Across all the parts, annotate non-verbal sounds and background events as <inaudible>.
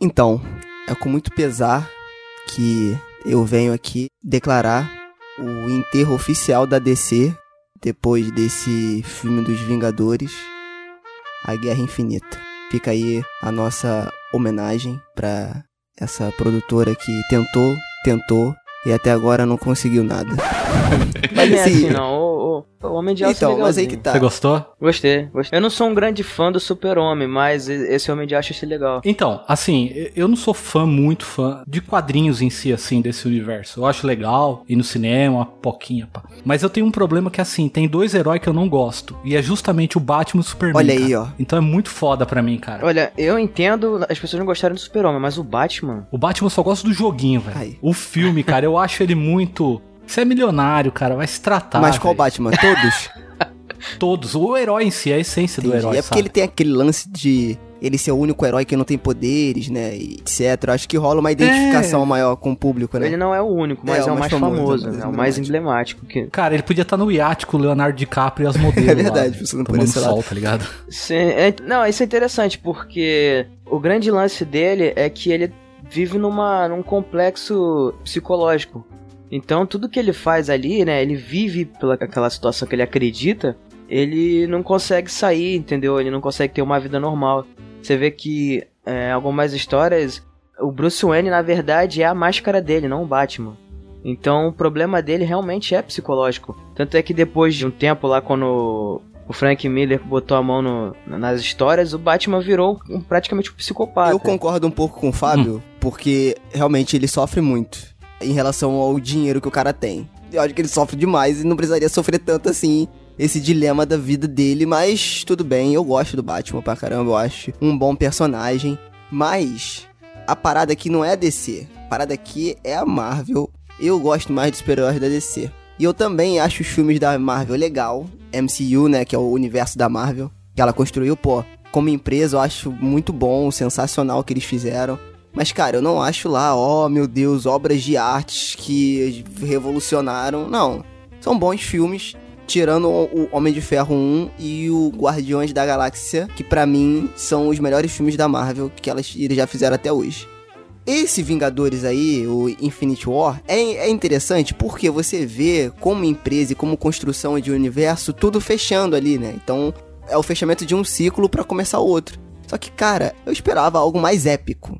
Então, é com muito pesar que eu venho aqui declarar o enterro oficial da DC depois desse filme dos Vingadores, A Guerra Infinita. Fica aí a nossa homenagem para essa produtora que tentou, tentou e até agora não conseguiu nada. Mas é assim, não. O, o, o Homem de Aço então, é mas aí que tá. Você gostou? Gostei, gostei. Eu não sou um grande fã do Super-Homem, mas esse Homem de Aço eu achei legal. Então, assim, eu não sou fã, muito fã de quadrinhos em si, assim, desse universo. Eu acho legal ir no cinema, uma poquinha, pá. Mas eu tenho um problema que, assim, tem dois heróis que eu não gosto. E é justamente o Batman e o Superman. Olha aí, cara. ó. Então é muito foda pra mim, cara. Olha, eu entendo as pessoas não gostarem do Super-Homem, mas o Batman. O Batman eu só gosta do joguinho, velho. O filme, cara, eu acho ele muito. Você é milionário, cara, vai se tratar. Mas qual velho. Batman? Todos? <laughs> Todos. O herói em si, a essência do Entendi. herói. É porque sabe? ele tem aquele lance de ele ser o único herói que não tem poderes, né? E etc. Acho que rola uma identificação maior com o público, né? Ele não é o único, mas É, é, o mais famoso, mais né? É o mais emblemático. Que... Cara, ele podia estar no iate com o Leonardo DiCaprio e as modelos. <laughs> É verdade, lá, por tomando esse lado. sol, tá ligado? Sim, é- não, isso é interessante, porque o grande lance dele é que ele vive numa, num complexo psicológico. Então, tudo que ele faz ali, né, ele vive pela aquela situação que ele acredita, ele não consegue sair, entendeu? Ele não consegue ter uma vida normal. Você vê que é, algumas histórias, o Bruce Wayne, na verdade, é a máscara dele, não o Batman. Então, o problema dele realmente é psicológico. Tanto é que depois de um tempo lá, quando o Frank Miller botou a mão no- nas histórias, o Batman virou um- praticamente um psicopata. Eu concordo um pouco com o Fábio, porque realmente ele sofre muito em relação ao dinheiro que o cara tem. Eu acho que ele sofre demais e não precisaria sofrer tanto assim esse dilema da vida dele, mas tudo bem, eu gosto do Batman pra caramba, eu acho um bom personagem, mas a parada aqui não é a DC, a parada aqui é a Marvel. Eu gosto mais dos super-heróis da DC. E eu também acho os filmes da Marvel legal, MCU, né, que é o universo da Marvel, que ela construiu, pô, como empresa eu acho muito bom, sensacional o que eles fizeram. Mas, cara, eu não acho lá, ó, meu Deus, obras de artes que revolucionaram. Não. São bons filmes, tirando o Homem de Ferro 1 e o Guardiões da Galáxia, que pra mim são os melhores filmes da Marvel que elas, eles já fizeram até hoje. Esse Vingadores aí, o Infinity War, é, é interessante porque você vê como empresa e como construção de universo tudo fechando ali, né? Então é o fechamento de um ciclo pra começar outro. Só que, cara, eu esperava algo mais épico.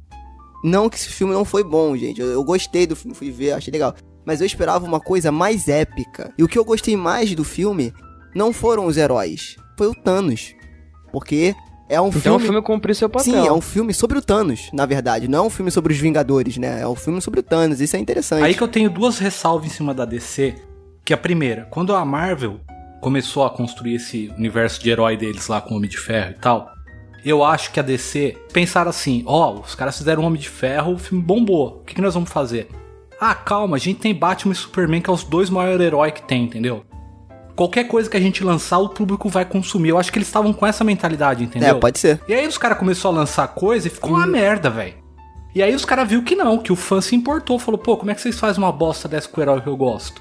Não que esse filme não foi bom, gente. Eu, eu gostei do filme, fui ver, achei legal. Mas eu esperava uma coisa mais épica. E o que eu gostei mais do filme não foram os heróis, foi o Thanos. Porque é um Então filme. o filme cumpriu seu papel. Sim, é um filme sobre o Thanos, na verdade. Não é um filme sobre os Vingadores, né? É um filme sobre o Thanos. Isso é interessante. Aí que eu tenho duas ressalvas em cima da DC. Que a primeira, quando a Marvel começou a construir esse universo de herói deles lá com o Homem de Ferro e tal, eu acho que a DC pensaram assim: ó, os caras fizeram Homem de Ferro, o filme bombou. O que, que nós vamos fazer? Ah, calma, a gente tem Batman e Superman, que é os dois maiores heróis que tem, entendeu? Qualquer coisa que a gente lançar, o público vai consumir. Eu acho que eles estavam com essa mentalidade, entendeu? É, pode ser. E aí os caras começaram a lançar coisa e ficou uma merda, velho. E aí os caras viu que não, que o fã se importou, falou, pô, como é que vocês fazem uma bosta dessa com o herói que eu gosto?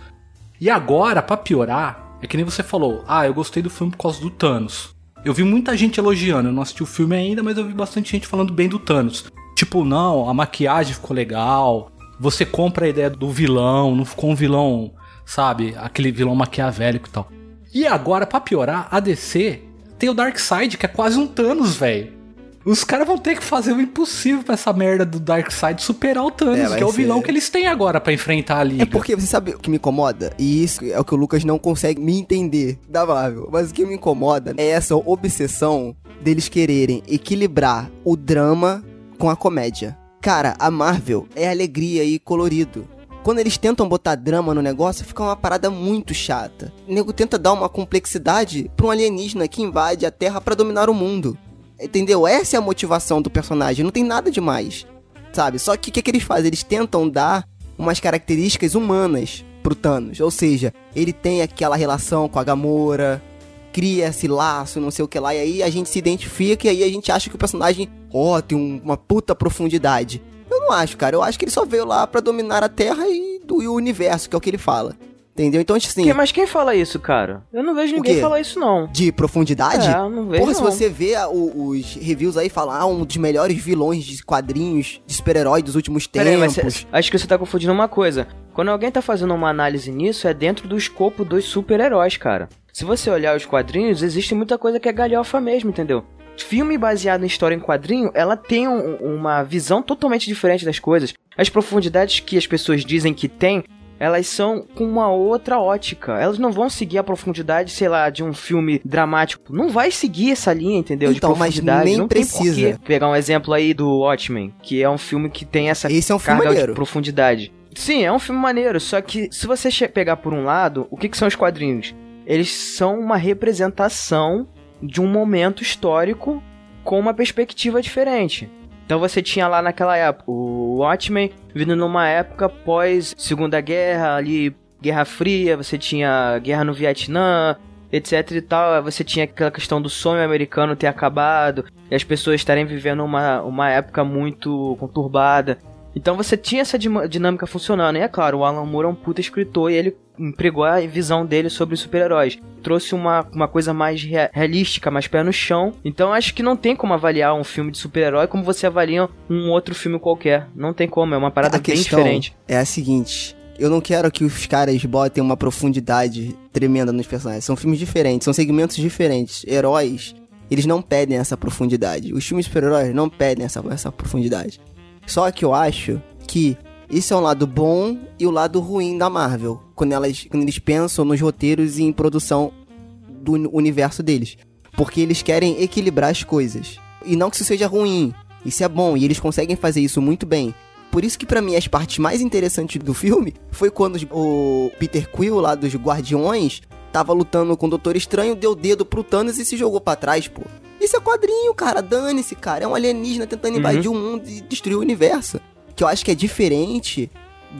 E agora, pra piorar, é que nem você falou, ah, eu gostei do filme por causa do Thanos. Eu vi muita gente elogiando, eu não assisti o filme ainda, mas eu vi bastante gente falando bem do Thanos. Tipo, não, a maquiagem ficou legal, você compra a ideia do vilão, não ficou um vilão, sabe, aquele vilão maquiavélico e tal. E agora, pra piorar, a DC tem o Darkseid, que é quase um Thanos, velho. Os caras vão ter que fazer o impossível pra essa merda do Darkseid superar o Thanos, É, que é o ser- vilão que eles têm agora pra enfrentar a liga. É porque você sabe o que me incomoda? E isso é o que o Lucas não consegue me entender da Marvel. Mas o que me incomoda é essa obsessão deles quererem equilibrar o drama com a comédia. Cara, a Marvel é alegria e colorido. Quando eles tentam botar drama no negócio, fica uma parada muito chata. O nego tenta dar uma complexidade pra um alienígena que invade a Terra pra dominar o mundo. Entendeu? Essa é a motivação do personagem, não tem nada demais. Sabe? Só que o que, que eles fazem? Eles tentam dar umas características humanas pro Thanos. Ou seja, ele tem aquela relação com a Gamora, cria esse laço, não sei o que lá, e aí a gente se identifica e aí a gente acha que o personagem, ó, tem um- uma puta profundidade. Eu não acho, cara. Eu acho que ele só veio lá pra dominar a Terra e do e o universo, que é o que ele fala. Entendeu? Então, assim. Que- mas quem fala isso, cara? Eu não vejo ninguém falar isso, não. De profundidade? É, não vejo, Porra, se não. você vê o- os reviews aí falar ah, um dos melhores vilões de quadrinhos de super-herói dos últimos Peraí, tempos. mas cê- acho que você tá confundindo uma coisa. Quando alguém tá fazendo uma análise nisso, é dentro do escopo dos super-heróis, cara. Se você olhar os quadrinhos, existe muita coisa que é galhofa mesmo, entendeu? Filme baseado em história em quadrinho, ela tem um- uma visão totalmente diferente das coisas. As profundidades que as pessoas dizem que tem, elas são com uma outra ótica. Elas não vão seguir a profundidade, sei lá, de um filme dramático. Não vai seguir essa linha, entendeu? Então, de mas profundidade. nem não precisa. Pegar um exemplo aí do Watchmen, que é um filme que tem essa Esse é um filme carga maneiro. de profundidade. Sim, é um filme maneiro, só que se você pegar por um lado, o que, que são os quadrinhos? Eles são uma representação de um momento histórico com uma perspectiva diferente. Então você tinha lá naquela época o Watchmen vindo numa época pós Segunda Guerra, ali Guerra Fria, você tinha guerra no Vietnã, etc e tal. Você tinha aquela questão do sonho americano ter acabado e as pessoas estarem vivendo uma, uma época muito conturbada. Então você tinha essa dinâmica funcionando. E é claro, o Alan Moore é um puta escritor e ele empregou a visão dele sobre os super-heróis. Trouxe uma, uma coisa mais rea- realística, mais pé no chão. Então acho que não tem como avaliar um filme de super-herói como você avalia um outro filme qualquer. Não tem como, é uma parada a bem diferente. é a seguinte. Eu não quero que os caras botem uma profundidade tremenda nos personagens. São filmes diferentes, são segmentos diferentes. Heróis, eles não pedem essa profundidade. Os filmes de super-heróis não pedem essa, essa profundidade. Só que eu acho que isso é um lado bom e o lado ruim da Marvel. Quando, elas, quando eles pensam nos roteiros e em produção do uni- universo deles. Porque eles querem equilibrar as coisas. E não que isso seja ruim. Isso é bom e eles conseguem fazer isso muito bem. Por isso que pra mim as partes mais interessantes do filme foi quando o Peter Quill lá dos Guardiões tava lutando com o Doutor Estranho, deu o dedo pro Thanos e se jogou pra trás, pô. Isso é quadrinho, cara. Dane-se, cara. É um alienígena tentando Uhum. invadir o mundo e destruir o universo. Que eu acho que é diferente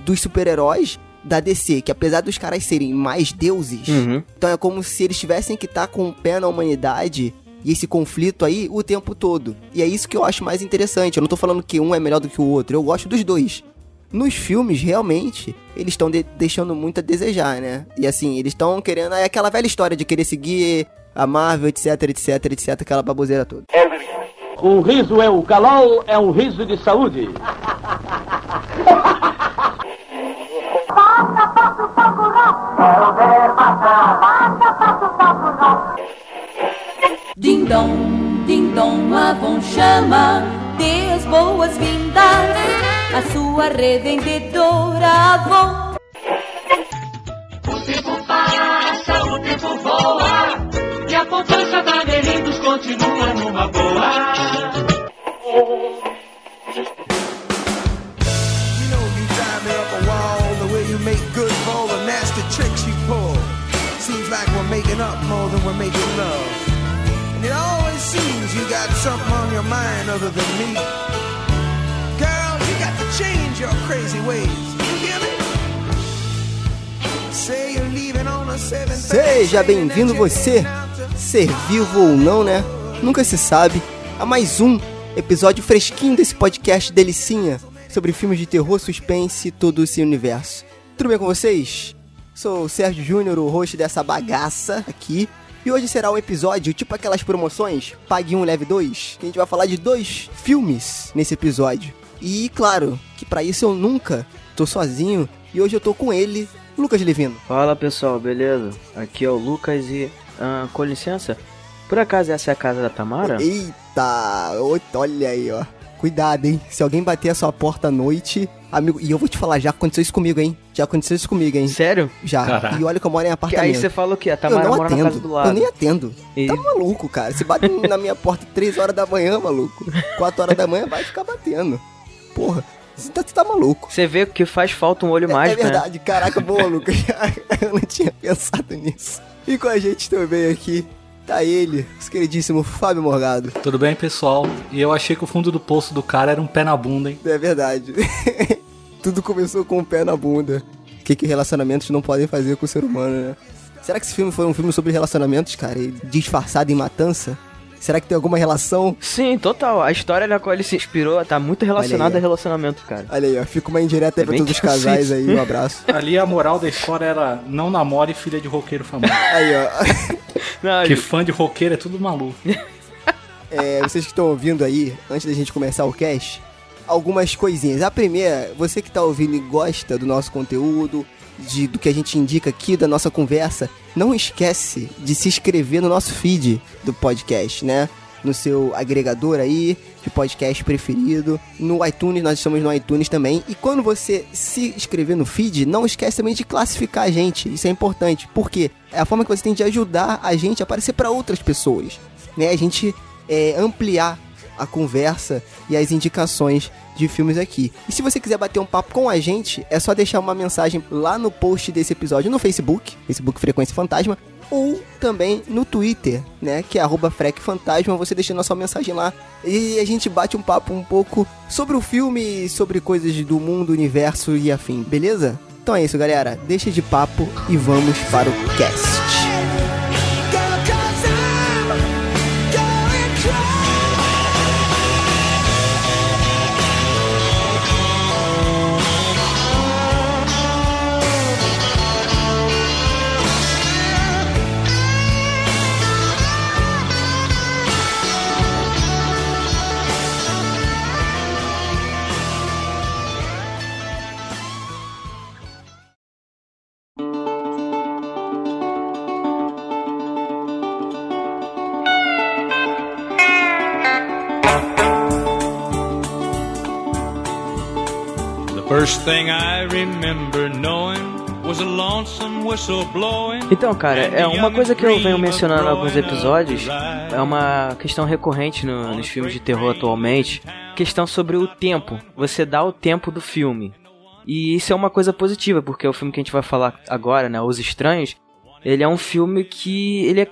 dos super-heróis da DC, que apesar dos caras serem mais deuses, Uhum. então é como se eles tivessem que estar com o pé na humanidade e esse conflito aí o tempo todo. E é isso que eu acho mais interessante. Eu não tô falando que um é melhor do que o outro, eu gosto dos dois. Nos filmes, realmente, eles estão deixando muito a desejar, né? E assim, eles estão querendo. É aquela velha história de querer seguir a Marvel, etc, etc, etc, aquela baboseira toda. Um riso é o calol, é um riso de saúde. Ding dong, ding dong, Avon chama, dê as boas-vindas à sua revendedora Avon. O tempo passa, o tempo voa E a poupança da Merindos continua numa boa You know you drive me up a wall the way you make good for all the nasty tricks you pull. Seems like we're making up more than we're making love. And it you got something on your mind other than me. Girl, you got to change your crazy ways. You hear me? Say you're leaving on a 7 Seja bem-vindo você, ser vivo ou não, né? Nunca se sabe. A mais um episódio fresquinho desse podcast delicinha sobre filmes de terror, suspense e todo esse universo. Tudo bem com vocês? Sou o Sérgio Júnior, o host dessa bagaça aqui. E hoje será um episódio tipo aquelas promoções Pague um, leve dois. Que a gente vai falar de dois filmes nesse episódio. E claro, que pra isso eu nunca tô sozinho. E hoje eu tô com ele, Lucas Levino. Fala pessoal, beleza? Aqui é o Lucas e. ah, com licença, por acaso essa é a casa da Tamara? Eita, olha aí, ó. Cuidado, hein? Se alguém bater a sua porta à noite, amigo. E eu vou te falar, já aconteceu isso comigo, hein? Já aconteceu isso comigo, hein? Sério? Já. Caraca. E olha que eu moro em Que apartamento. aí você fala o quê? A eu Tamara não mora casa do atendo. lado. Eu nem atendo. E- Tá maluco, cara. Se bate na minha porta 3 horas da manhã, maluco. 4 horas da manhã vai ficar batendo. Porra, você tá, você tá maluco. Você vê que faz falta um olho É- mágico, é né? verdade, caraca, boa, Lucas. <laughs> eu não tinha pensado nisso. E com a gente também aqui tá ele, o queridíssimo Fábio Morgado. Tudo bem, pessoal? E eu achei que o fundo do poço do cara era um pé na bunda, hein? É verdade. <laughs> Tudo começou com o pé na bunda. O que, que relacionamentos não podem fazer com o ser humano, né? Será que esse filme foi um filme sobre relacionamentos, cara? E disfarçado em matança? Será que tem alguma relação? Sim, total. A história na qual ele se inspirou tá muito relacionada a relacionamento, cara. Olha aí, ó. Fica uma indireta aí É pra todos os que eu casais aí. Um abraço. <laughs> Ali a moral da história era não namore filha de roqueiro famoso. <laughs> Aí, ó. <laughs> Não, Porque fã de roqueiro é tudo maluco. É, vocês que estão ouvindo aí, antes da gente começar o cast, algumas coisinhas. A primeira, você que tá ouvindo e gosta do nosso conteúdo, de, do que a gente indica aqui, da nossa conversa, não esquece de se inscrever no nosso feed do podcast, né? No seu agregador aí, de podcast preferido. No iTunes, nós estamos no iTunes também. E quando você se inscrever no feed, não esquece também de classificar a gente. Isso é importante. porque É a forma que você tem de ajudar a gente a aparecer para outras pessoas. Né? A gente é, ampliar a conversa e as indicações de filmes aqui. E se você quiser bater um papo com a gente, é só deixar uma mensagem lá no post desse episódio no Facebook, Facebook Frequência Fantasma, ou também no Twitter, né, que é arroba Fantasma, você deixando a sua mensagem lá e a gente bate um papo um pouco sobre o filme, sobre coisas do mundo, universo e afim, beleza? Então é isso, galera. Deixa de papo e vamos para o cast. Então, cara, é uma coisa que eu venho mencionando em alguns episódios, é uma questão recorrente no- nos filmes de terror atualmente, questão sobre o tempo. Você dá o tempo do filme. E isso é uma coisa positiva, porque o filme que a gente vai falar agora, né, Os Estranhos, ele é um filme que ele é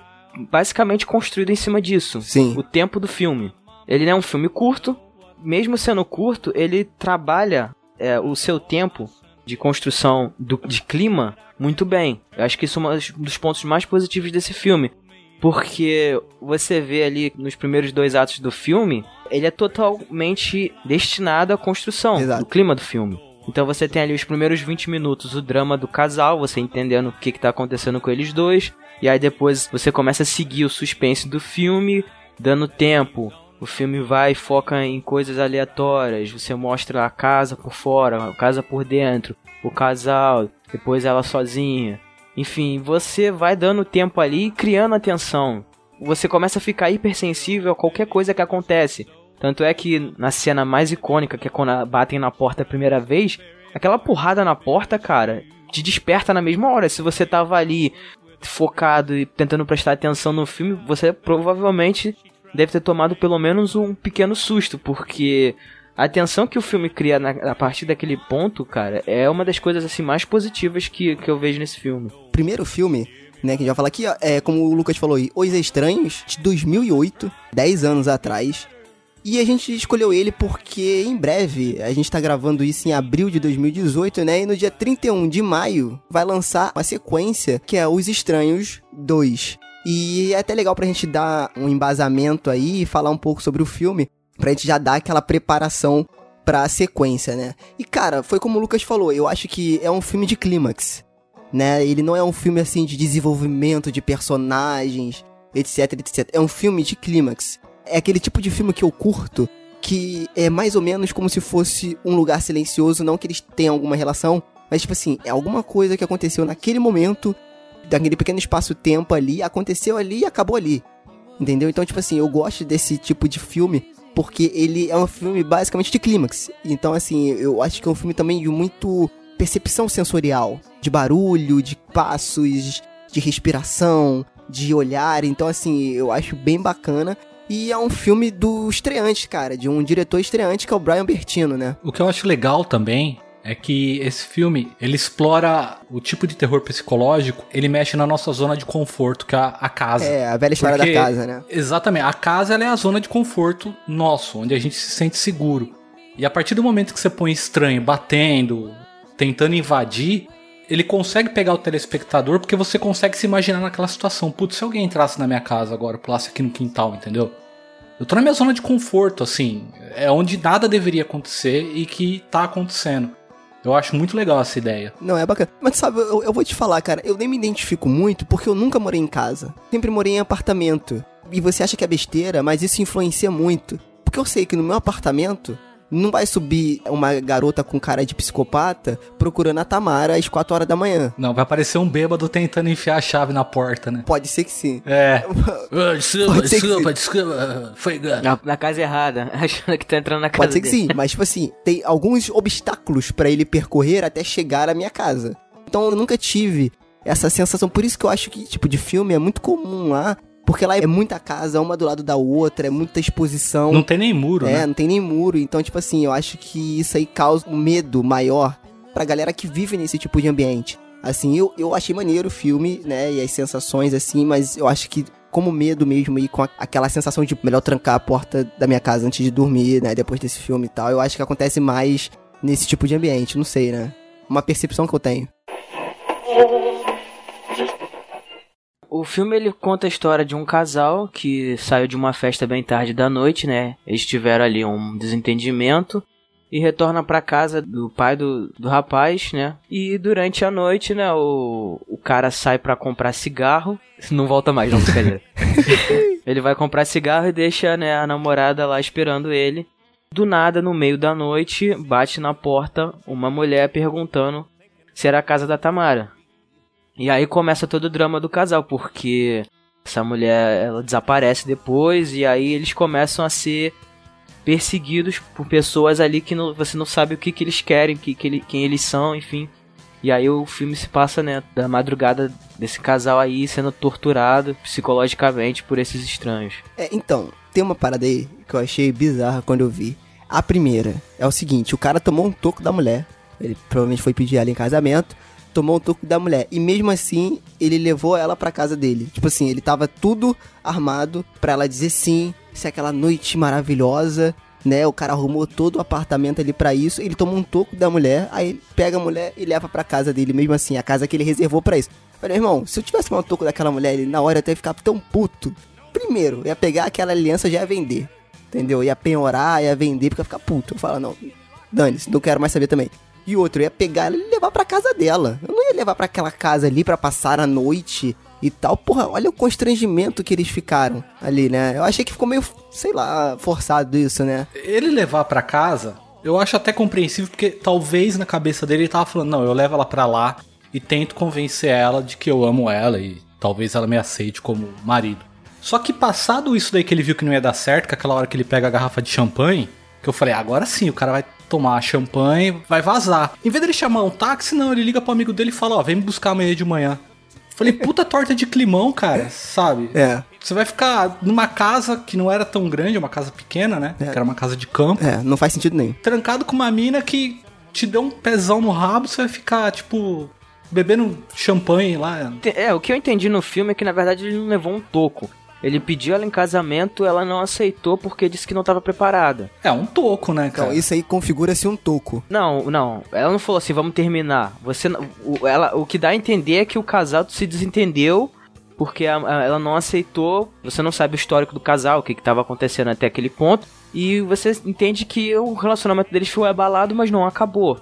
basicamente construído em cima disso. Sim. O tempo do filme. Ele é um filme curto, mesmo sendo curto, ele trabalha é, o seu tempo de construção do, de clima muito bem. Eu acho que isso é um dos pontos mais positivos desse filme. Porque você vê ali nos primeiros dois atos do filme, ele é totalmente destinado à construção Exato. do clima do filme. Então você tem ali os primeiros 20 minutos o drama do casal, você entendendo o que, que tá acontecendo com eles dois. E aí depois você começa a seguir o suspense do filme, dando tempo. O filme vai e foca em coisas aleatórias. Você mostra a casa por fora, a casa por dentro, o casal, depois ela sozinha. Enfim, você vai dando tempo ali e criando atenção. Você começa a ficar hipersensível a qualquer coisa que acontece. Tanto é que na cena mais icônica, que é quando batem na porta a primeira vez, aquela porrada na porta, cara, te desperta na mesma hora. Se você tava ali focado e tentando prestar atenção no filme, você provavelmente deve ter tomado pelo menos um pequeno susto, porque a tensão que o filme cria na, a partir daquele ponto, cara, é uma das coisas assim mais positivas que, que eu vejo nesse filme. primeiro filme, né, que a gente vai falar aqui, ó, é como o Lucas falou aí, Os Estranhos, de 2008, 10 anos atrás. E a gente escolheu ele porque em breve, a gente tá gravando isso em abril de 2018, né? E no dia 31 de maio vai lançar uma sequência que é Os Estranhos 2. E é até legal pra gente dar um embasamento aí e falar um pouco sobre o filme, pra gente já dar aquela preparação pra sequência, né? E cara, foi como o Lucas falou, eu acho que é um filme de clímax né? Ele não é um filme assim de desenvolvimento de personagens, etc, etc. É um filme de clímax. É aquele tipo de filme que eu curto, que é mais ou menos como se fosse um lugar silencioso, não que eles tenham alguma relação, mas tipo assim, é alguma coisa que aconteceu naquele momento, daquele pequeno espaço-tempo ali, aconteceu ali e acabou ali. Entendeu? Então, tipo assim, eu gosto desse tipo de filme porque ele é um filme basicamente de clímax. Então, assim, eu acho que é um filme também de muito percepção sensorial, de barulho, de passos, de respiração, de olhar. Então, assim, eu acho bem bacana. E é um filme do estreante, cara, de um diretor estreante que é o Brian Bertino, né? O que eu acho legal também é que esse filme, ele explora o tipo de terror psicológico, ele mexe na nossa zona de conforto, que é a, casa. É, a velha história Porque- da casa, né? Exatamente, a casa é a zona de conforto nosso, onde a gente se sente seguro. E a partir do momento que você põe estranho batendo, tentando invadir, ele consegue pegar o telespectador porque você consegue se imaginar naquela situação. Putz, se alguém entrasse na minha casa agora, pulasse aqui no quintal, entendeu? Eu tô na minha zona de conforto, assim. É onde nada deveria acontecer e que tá acontecendo. Eu acho muito legal essa ideia. Não, é bacana. Mas sabe, eu, eu vou te falar, cara, eu nem me identifico muito porque eu nunca morei em casa. Sempre morei em apartamento. E você acha que é besteira, mas isso influencia muito. Porque eu sei que no meu apartamento não vai subir uma garota com cara de psicopata procurando a Tamara às 4 horas da manhã. Não, vai aparecer um bêbado tentando enfiar a chave na porta, né? Pode ser que sim. É. <laughs> Desculpa, Pode desculpa, desculpa. Foi engano. Na, na casa errada, <laughs> achando que tá entrando na casa Pode ser que dele. sim, mas tipo assim, tem alguns obstáculos pra ele percorrer até chegar à minha casa. Então eu nunca tive essa sensação. Por isso que eu acho que tipo de filme é muito comum lá, porque lá é muita casa, uma do lado da outra, é muita exposição. Não tem nem muro, É, né? não tem nem muro. Então, tipo assim, eu acho que isso aí causa um medo maior pra galera que vive nesse tipo de ambiente. Assim, eu, eu achei maneiro o filme, né? E as sensações, assim, mas eu acho que como medo mesmo e com a- aquela sensação de melhor trancar a porta da minha casa antes de dormir, né? Depois desse filme e tal, eu acho que acontece mais nesse tipo de ambiente, não sei, né? Uma percepção que eu tenho. <laughs> O filme ele conta a história de um casal que saiu de uma festa bem tarde da noite, né? Eles tiveram ali um desentendimento e retorna pra casa do pai do, do rapaz, né? E durante a noite, né, o, o cara sai pra comprar cigarro. Não volta mais, não, brincadeira. <laughs> ele vai comprar cigarro e deixa, né, a namorada lá esperando ele. Do nada, no meio da noite, bate na porta uma mulher perguntando se era a casa da Tamara. E aí começa todo o drama do casal, porque essa mulher ela desaparece depois e aí eles começam a ser perseguidos por pessoas ali que não- você não sabe o que, que eles querem, que, que ele- quem eles são, enfim. E aí o filme se passa, né, da madrugada desse casal aí sendo torturado psicologicamente por esses estranhos. É, então, tem uma parada aí que eu achei bizarra quando eu vi. A primeira é o seguinte: o cara tomou um toco da mulher. Ele provavelmente foi pedir ela em casamento. Tomou um toco da mulher. E mesmo assim, ele levou ela pra casa dele. Tipo assim, ele tava tudo armado pra ela dizer sim. Se aquela noite maravilhosa, né? O cara arrumou todo o apartamento ali pra isso. Ele tomou um toco da mulher. Aí ele pega a mulher e leva pra casa dele. Mesmo assim, a casa que ele reservou pra isso. Falei, irmão, se eu tivesse tomado um toco daquela mulher ali, na hora até ficar tão puto. Primeiro, ia pegar aquela aliança já ia vender. Entendeu? Ia penhorar, ia vender, porque ia ficar puto. Eu falo, não, dane-se, não quero mais saber também. E outro, eu ia pegar ela e levar pra casa dela. Eu não ia levar pra aquela casa ali pra passar a noite e tal. Porra, olha o constrangimento que eles ficaram ali, né? Eu achei que ficou meio, sei lá, forçado isso, né? Ele levar pra casa, eu acho até compreensível, porque talvez na cabeça dele ele tava falando, não, eu levo ela pra lá e tento convencer ela de que eu amo ela e talvez ela me aceite como marido. Só que passado isso daí que ele viu que não ia dar certo, que aquela hora que ele pega a garrafa de champanhe, que eu falei, agora sim, o cara vai tomar champanhe, vai vazar. Em vez dele chamar um táxi, não, ele liga pro amigo dele e fala, ó, vem me buscar amanhã de manhã. Falei, puta torta de climão, cara, sabe? É. Você vai ficar numa casa que não era tão grande, uma casa pequena, né? Que era uma casa de campo. É, não faz sentido nenhum. Trancado com uma mina que te deu um pezão no rabo, você vai ficar, tipo, bebendo champanhe lá. É, o que eu entendi no filme é que na verdade ele não levou um toco. Ele pediu ela em casamento, ela não aceitou porque disse que não estava preparada. É um toco, né, cara? Então, isso aí configura-se um toco. Não, não. Ela não falou assim, vamos terminar. Você, não- o, ela, o que dá a entender é que o casal se desentendeu porque a- a- ela não aceitou. Você não sabe o histórico do casal, o que estava acontecendo até aquele ponto. E você entende que o relacionamento deles foi abalado, mas não acabou.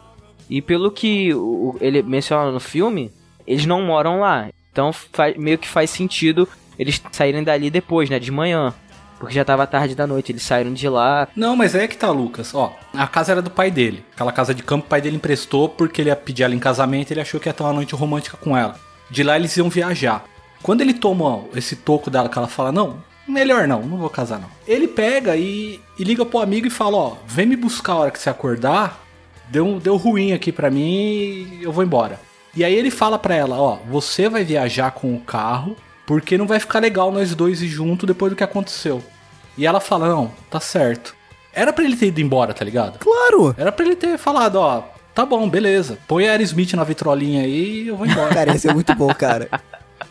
E pelo que o- ele menciona no filme, eles não moram lá. Então fa- meio que faz sentido eles saírem dali depois, né? De manhã. Porque já tava tarde da noite, eles saíram de lá. Não, mas é que tá, Lucas. Ó, a casa era do pai dele. Aquela casa de campo, o pai dele emprestou porque ele ia pedir ela em casamento ele achou que ia ter uma noite romântica com ela. De lá eles iam viajar. Quando ele toma esse toco dela, que ela fala, não, melhor não, não vou casar não. Ele pega e, e liga pro amigo e fala, ó, vem me buscar a hora que você acordar. Deu, deu ruim aqui pra mim eu vou embora. E aí ele fala pra ela, ó, você vai viajar com o carro porque não vai ficar legal nós dois ir junto depois do que aconteceu. E ela fala, não, tá certo. Era pra ele ter ido embora, tá ligado? Claro! Era pra ele ter falado, ó, tá bom, beleza. Põe a Aerosmith na vitrolinha aí e eu vou embora. <laughs> Cara, ia ser muito bom, cara.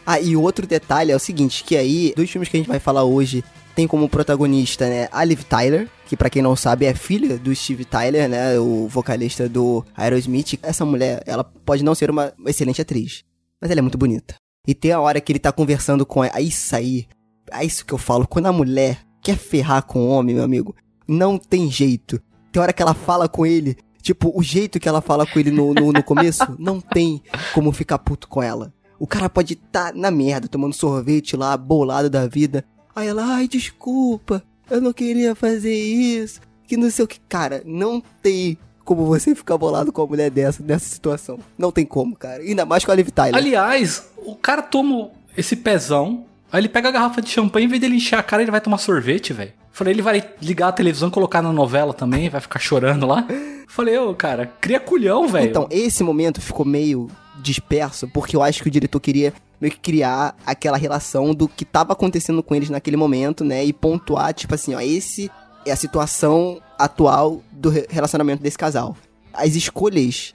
Ah, e outro detalhe é o seguinte, que aí, dos filmes que a gente vai falar hoje, tem como protagonista, né, a Liv Tyler, que pra quem não sabe é filha do Steve Tyler, né, o vocalista do Aerosmith. Essa mulher, ela pode não ser uma excelente atriz, mas ela é muito bonita. E tem a hora que ele tá conversando com ela, isso aí, é isso que eu falo, quando a mulher quer ferrar com o homem, meu amigo, não tem jeito. Tem hora que ela fala com ele, tipo, o jeito que ela fala com ele no, no, no começo, <laughs> não tem como ficar puto com ela. O cara pode estar na merda, tomando sorvete lá, bolado da vida. Aí ela, ai, desculpa, eu não queria fazer isso. Que não sei o que. Cara, não tem como você ficar bolado com uma mulher dessa, nessa situação. Não tem como, cara. Ainda mais com a Liv Tyler. Aliás, o cara toma esse pezão, aí ele pega a garrafa de champanhe, em vez dele encher a cara, ele vai tomar sorvete, velho. Falei, ele vai ligar a televisão, colocar na novela também, vai ficar chorando lá. Falei, ô, cara, cria culhão, velho. Então, esse momento ficou meio disperso, porque eu acho que o diretor queria meio que criar aquela relação do que tava acontecendo com eles naquele momento, né? E pontuar, tipo assim, ó, esse é a situação atual do re- relacionamento desse casal. As escolhas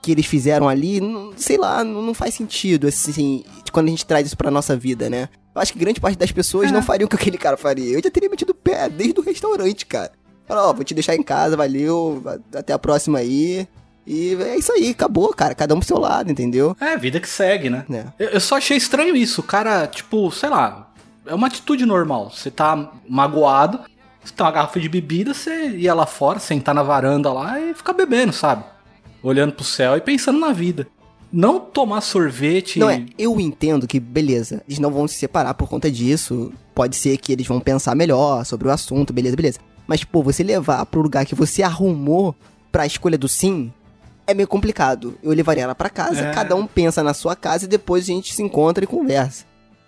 que eles fizeram ali, não- sei lá, não, não faz sentido, assim, quando a gente traz isso pra nossa vida, né? Eu acho que grande parte das pessoas É. não fariam o que aquele cara faria. Eu já teria metido o pé desde o restaurante, cara. Falar, ó, vou te deixar em casa, valeu, até a próxima aí. E é isso aí, acabou, cara. Cada um pro seu lado, entendeu? É, vida que segue, né? Né? Eu, eu só achei estranho isso. O cara, tipo, sei lá, é uma atitude normal. Você tá magoado, você tem uma garrafa de bebida, você ia lá fora, sentar na varanda lá e ficar bebendo, sabe? Olhando pro céu e pensando na vida. Não tomar sorvete. Não é, eu entendo que, beleza, eles não vão se separar por conta disso. Pode ser que eles vão pensar melhor sobre o assunto, beleza, beleza. Mas, pô, você levar pro lugar que você arrumou pra escolha do sim, é meio complicado. Eu levaria ela pra casa, É. cada um pensa na sua casa e depois a gente se encontra e conversa.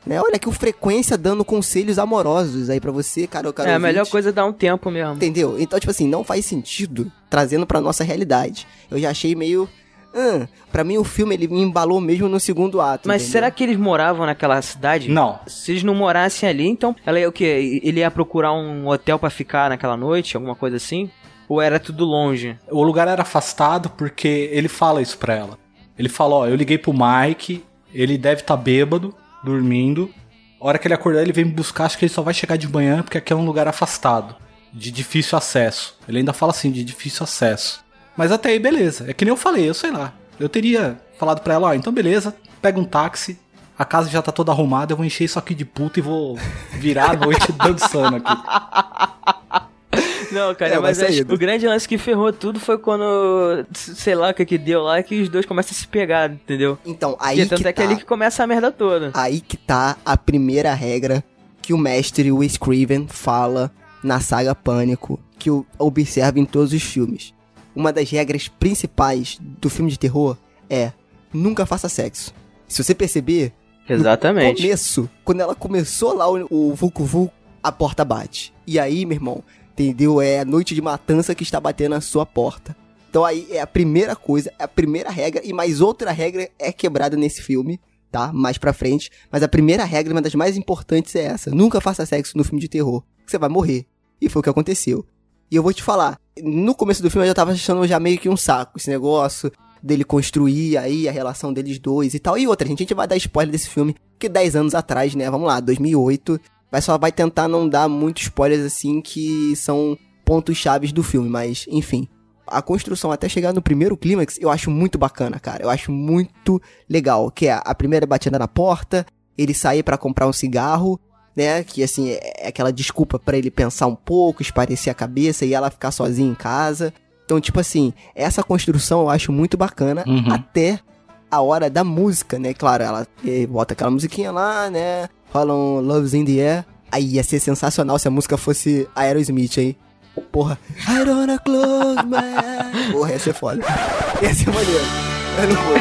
Né? Olha que o Frequência dando conselhos amorosos aí pra você, cara. cara é, a melhor ouvinte. coisa é dar um tempo mesmo. Entendeu? Então, tipo assim, não faz sentido trazendo pra nossa realidade. Eu já achei meio. Ah, pra mim o filme ele me embalou mesmo no segundo ato. Mas entendeu? será que eles moravam naquela cidade? Não. Se eles não morassem ali, então ela ia o quê? Ele ia procurar um hotel pra ficar naquela noite, alguma coisa assim? Ou era tudo longe? O lugar era afastado porque ele fala isso pra ela. Ele fala, ó, eu liguei pro Mike, ele deve estar bêbado, dormindo. A hora que ele acordar, ele vem me buscar, acho que ele só vai chegar de manhã, porque aqui é um lugar afastado, de difícil acesso. Ele ainda fala assim, de difícil acesso. Mas até aí, beleza. É que nem eu falei, eu sei lá. Eu teria falado pra ela, ó, então beleza, pega um táxi, a casa já tá toda arrumada, eu vou encher isso aqui de puta e vou virar a noite <laughs> dançando aqui. Não, cara, É, mas acho que o grande lance que ferrou tudo foi quando, sei lá o que que deu lá, que os dois começam a se pegar, entendeu? Então, aí Porque tanto que é que é tá. ali que começa a merda toda. Aí que tá a primeira regra que o mestre Wes Craven fala na saga Pânico, que eu observo em todos os filmes. Uma das regras principais do filme de terror é nunca faça sexo. Se você perceber, no Exatamente. começo, quando ela começou lá o, o Vulco Vulco, a porta bate. E aí, meu irmão, entendeu? É a noite de matança que está batendo na sua porta. Então aí é a primeira coisa, é a primeira regra, e mais outra regra é quebrada nesse filme, tá? Mais pra frente. Mas a primeira regra, uma das mais importantes, é essa. Nunca faça sexo no filme de terror. que Você vai morrer. E foi o que aconteceu. E eu vou te falar, no começo do filme eu já tava achando já meio que um saco esse negócio dele construir aí a relação deles dois e tal. E outra, gente, a gente vai dar spoiler desse filme, que 10 anos atrás, né, vamos lá, 2008, vai só vai tentar não dar muitos spoilers assim que são pontos chaves do filme, mas enfim. A construção até chegar no primeiro clímax, eu acho muito bacana, cara. Eu acho muito legal, que é a primeira batida na porta, ele sair pra comprar um cigarro, né? Que assim, é aquela desculpa pra ele pensar um pouco, esparecer a cabeça e ela ficar sozinha em casa. Então, tipo assim, essa construção eu acho muito bacana Uhum. até a hora da música, né? Claro, ela eh, bota aquela musiquinha lá, né? Rola um Love's in the Air. Aí ia ser sensacional se a música fosse Aerosmith, hein? Porra. I don't close my eyes. Porra, ia ser foda. Ia ser maneiro. Eu não vou.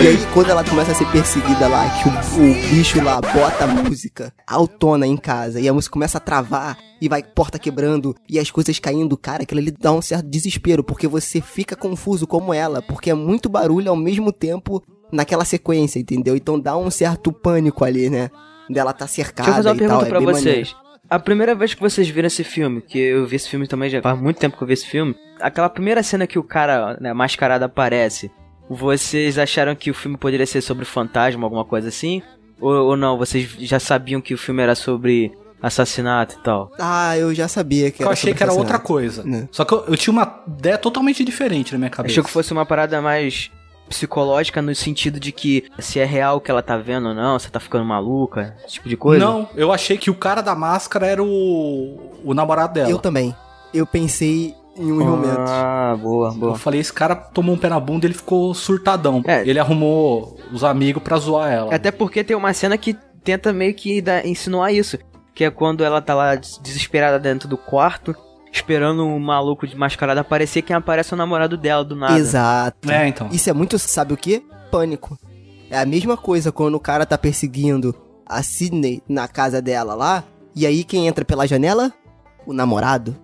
E aí, quando ela começa a ser perseguida lá, que o, o bicho lá bota a música autona em casa e a música começa a travar e vai porta quebrando e as coisas caindo, cara, aquilo ali dá um certo desespero, porque você fica confuso como ela, porque é muito barulho ao mesmo tempo naquela sequência, entendeu? Então dá um certo pânico ali, né? Dela tá cercada Deixa eu fazer uma e tal, pergunta é pra maneiro. vocês. A primeira vez que vocês viram esse filme, que eu vi esse filme também já faz muito tempo que eu vi esse filme, aquela primeira cena que o cara, né, mascarado aparece, vocês acharam que o filme poderia ser sobre fantasma, alguma coisa assim? Ou, ou não? Vocês já sabiam que o filme era sobre assassinato e tal? Ah, eu já sabia que Eu era achei sobre que era outra coisa. Né. Só que eu, eu tinha uma ideia totalmente diferente na minha cabeça. Achou que fosse uma parada mais psicológica no sentido de que se é real o que ela tá vendo ou não, se tá ficando maluca, esse tipo de coisa? Não, eu achei que o cara da máscara era o, o namorado dela. Eu também. Eu pensei em uns momentos. Ah, boa, Eu boa. falei, esse cara tomou um pé na bunda e ele ficou surtadão. É. Ele arrumou os amigos pra zoar ela. Até porque tem uma cena que tenta meio que dar, insinuar isso. Que é quando ela tá lá des- desesperada dentro do quarto, esperando um maluco de mascarado aparecer, quem aparece é o namorado dela do nada. Exato. É, então. Isso é muito, sabe o que? Pânico. É a mesma coisa quando o cara tá perseguindo a Sidney na casa dela lá, e aí quem entra pela janela? O namorado.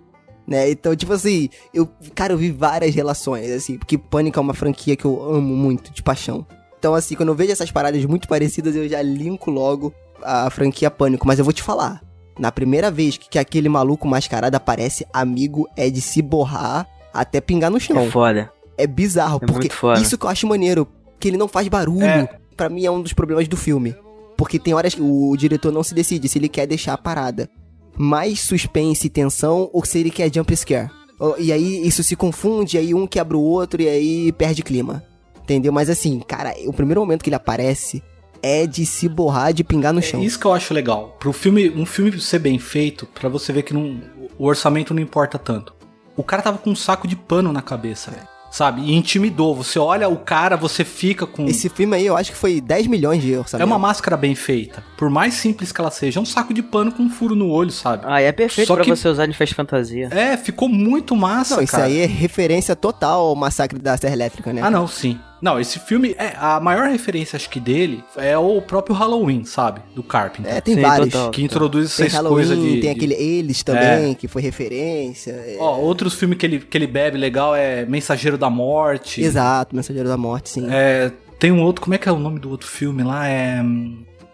Né? Então, tipo assim, eu, cara, eu vi várias relações, assim, porque Pânico é uma franquia que eu amo muito, de paixão. Então, assim, quando eu vejo essas paradas muito parecidas, eu já linko logo a franquia Pânico. Mas eu vou te falar, na primeira vez que, que aquele maluco mascarado aparece, amigo, é de se borrar até pingar no chão. É foda. É bizarro, É porque muito foda. isso que eu acho maneiro, que ele não faz barulho. É. Pra mim é um dos problemas do filme. Porque tem horas que o diretor não se decide se ele quer deixar a parada mais suspense e tensão ou se ele quer jump scare. E aí isso se confunde, aí um quebra o outro e aí perde clima. Entendeu? Mas assim, cara, o primeiro momento que ele aparece é de se borrar, de pingar no É chão. isso que eu acho legal. Pro filme, um filme ser bem feito, pra você ver que não, o orçamento não importa tanto. O cara tava com um saco de pano na cabeça, velho. Sabe? E intimidou. Você olha o cara, você fica com. Esse filme aí eu acho que foi 10 milhões de orçamento. É uma máscara bem feita. Por mais simples que ela seja, é um saco de pano com um furo no olho, sabe? Ah, é perfeito Só pra que- você usar em festa fantasia. É, ficou muito massa, Não, isso cara. aí é referência total ao massacre da Serra Elétrica, né? Ah, não, sim. Não, esse filme, é a maior referência, acho que dele, é o próprio Halloween, sabe? Do Carpenter. É, tem Sim, vários. total. que introduz Tem essas Halloween, coisas de... tem de- aquele Eles também, que foi referência. é- Ó, outros filmes que ele, que ele bebe legal é Mensageiro da Morte. Exato, Mensageiro da Morte, sim. É, tem um outro, como é que é o nome do outro filme lá? É...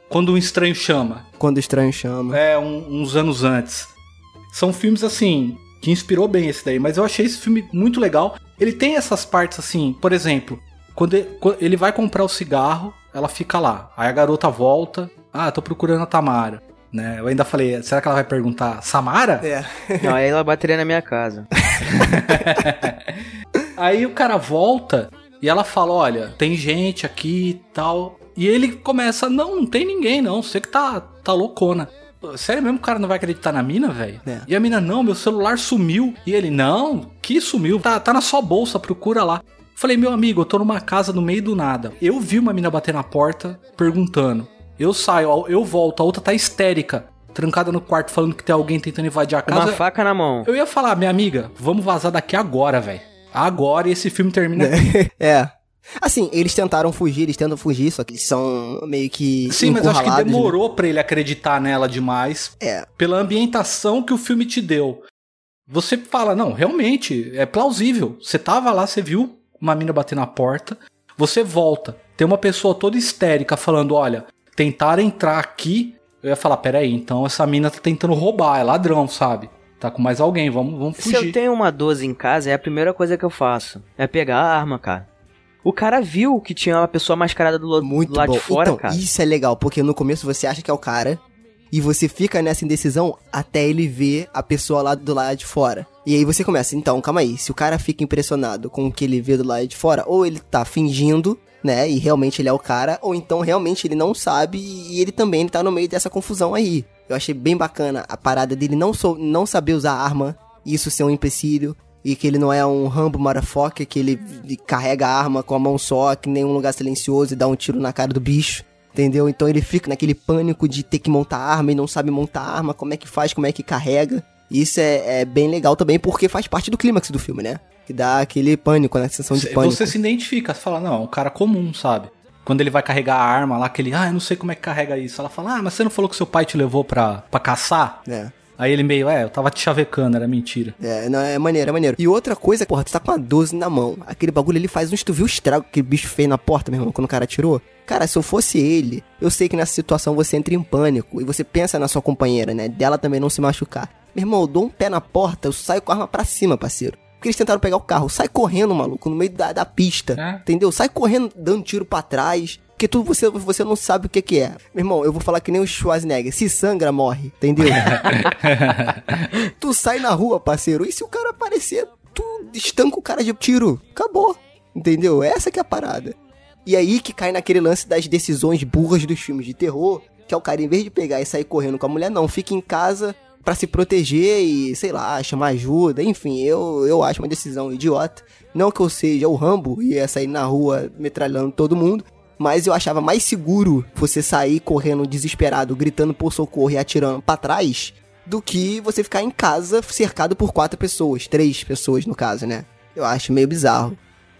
Quando um Estranho Chama. Quando o Estranho Chama. É, um- uns anos antes. São filmes, assim, que inspirou bem esse daí. Mas eu achei esse filme muito legal. Ele tem essas partes, assim, por exemplo... Quando ele, quando ele vai comprar o cigarro, ela fica lá. Aí a garota volta. Ah, tô procurando a Tamara. Né? Eu ainda falei, será que ela vai perguntar Samara? É. Não, aí ela bateria na minha casa. <laughs> Aí o cara volta e ela fala: Olha, tem gente aqui e tal. E ele começa: Não, não tem ninguém, não. Você que tá, tá loucona. Sério mesmo, o cara não vai acreditar na mina, velho? É. E a mina, não, meu celular sumiu. E ele, não, que sumiu? Tá, tá na sua bolsa, procura lá. Falei, meu amigo, eu tô numa casa no meio do nada. Eu vi uma mina bater na porta perguntando. Eu saio, eu volto, a outra tá histérica, trancada no quarto, falando que tem alguém tentando invadir a Com uma casa. faca na mão. Eu ia falar, minha amiga, vamos vazar daqui agora, velho. Agora e esse filme termina. <laughs> aqui. É. Assim, eles tentaram fugir, eles tentam fugir, só que eles são meio que. Sim, mas eu acho que né? demorou pra ele acreditar nela demais. É. Pela ambientação que o filme te deu. Você fala, não, realmente, é plausível. Você tava lá, você viu uma mina bater na porta, você volta, tem uma pessoa toda histérica falando, olha, tentaram entrar aqui. Eu ia falar, peraí, então essa mina tá tentando roubar, é ladrão, sabe? Tá com mais alguém, vamos, vamos Se eu fugir. tenho uma 12 em casa, é a primeira coisa que eu faço. É pegar a arma, cara. O cara viu que tinha uma pessoa mascarada do, Muito do lado bom. de fora, então, cara. isso é legal, porque no começo você acha que é o cara. E você fica nessa indecisão até ele ver a pessoa lá do lado de fora. E aí você começa, então, calma aí. Se o cara fica impressionado com o que ele vê do lado de fora, ou ele tá fingindo, né? E realmente ele é o cara, ou então realmente ele não sabe e ele também ele tá no meio dessa confusão aí. Eu achei bem bacana a parada dele não, sou, não saber usar arma, isso ser um empecilho. E que ele não é um Rambo motherfucker, que ele carrega a arma com a mão só, que nem um lugar silencioso e dá um tiro na cara do bicho. Entendeu? Então ele fica naquele pânico de ter que montar arma e não sabe montar arma, como é que faz, como é que carrega. Isso é, é bem legal também, porque faz parte do clímax do filme, né? Que dá aquele pânico, né? Sensação de pânico. Você se identifica, você fala, não, é um cara comum, sabe? Quando ele vai carregar a arma lá, que ele, ah, eu não sei como é que carrega isso. Ela fala, ah, mas você não falou que seu pai te levou pra, pra caçar? É. Aí ele meio, é, eu tava te chavecando, era mentira. É, não, é maneiro, é maneiro. E outra coisa, porra, tu tá com a 12 na mão. Aquele bagulho ali faz uns. Tu viu o estrago que o bicho fez na porta, meu irmão, quando o cara atirou? Cara, se eu fosse ele, eu sei que nessa situação você entra em pânico e você pensa na sua companheira, né? Dela também não se machucar. Meu irmão, eu dou um pé na porta, eu saio com a arma pra cima, parceiro. Porque eles tentaram pegar o carro. Sai correndo, maluco, no meio da, da pista. É. Entendeu? Sai correndo, dando tiro pra trás. Porque tu, você, você não sabe o que que é. Meu irmão, eu vou falar que nem o Schwarzenegger. Se sangra, morre. Entendeu? <laughs> tu sai na rua, parceiro. E se o cara aparecer, tu estanca o cara de tiro. Acabou. Entendeu? Essa que é a parada. E aí que cai naquele lance das decisões burras dos filmes de terror, que é o cara, em vez de pegar e sair correndo com a mulher, não, fica em casa pra se proteger e, sei lá, chamar ajuda. Enfim, eu, eu acho uma decisão idiota. Não que eu seja o Rambo e ia sair na rua metralhando todo mundo, mas eu achava mais seguro você sair correndo desesperado, gritando por socorro e atirando pra trás, do que você ficar em casa cercado por quatro pessoas, três pessoas no caso, né? Eu acho meio bizarro.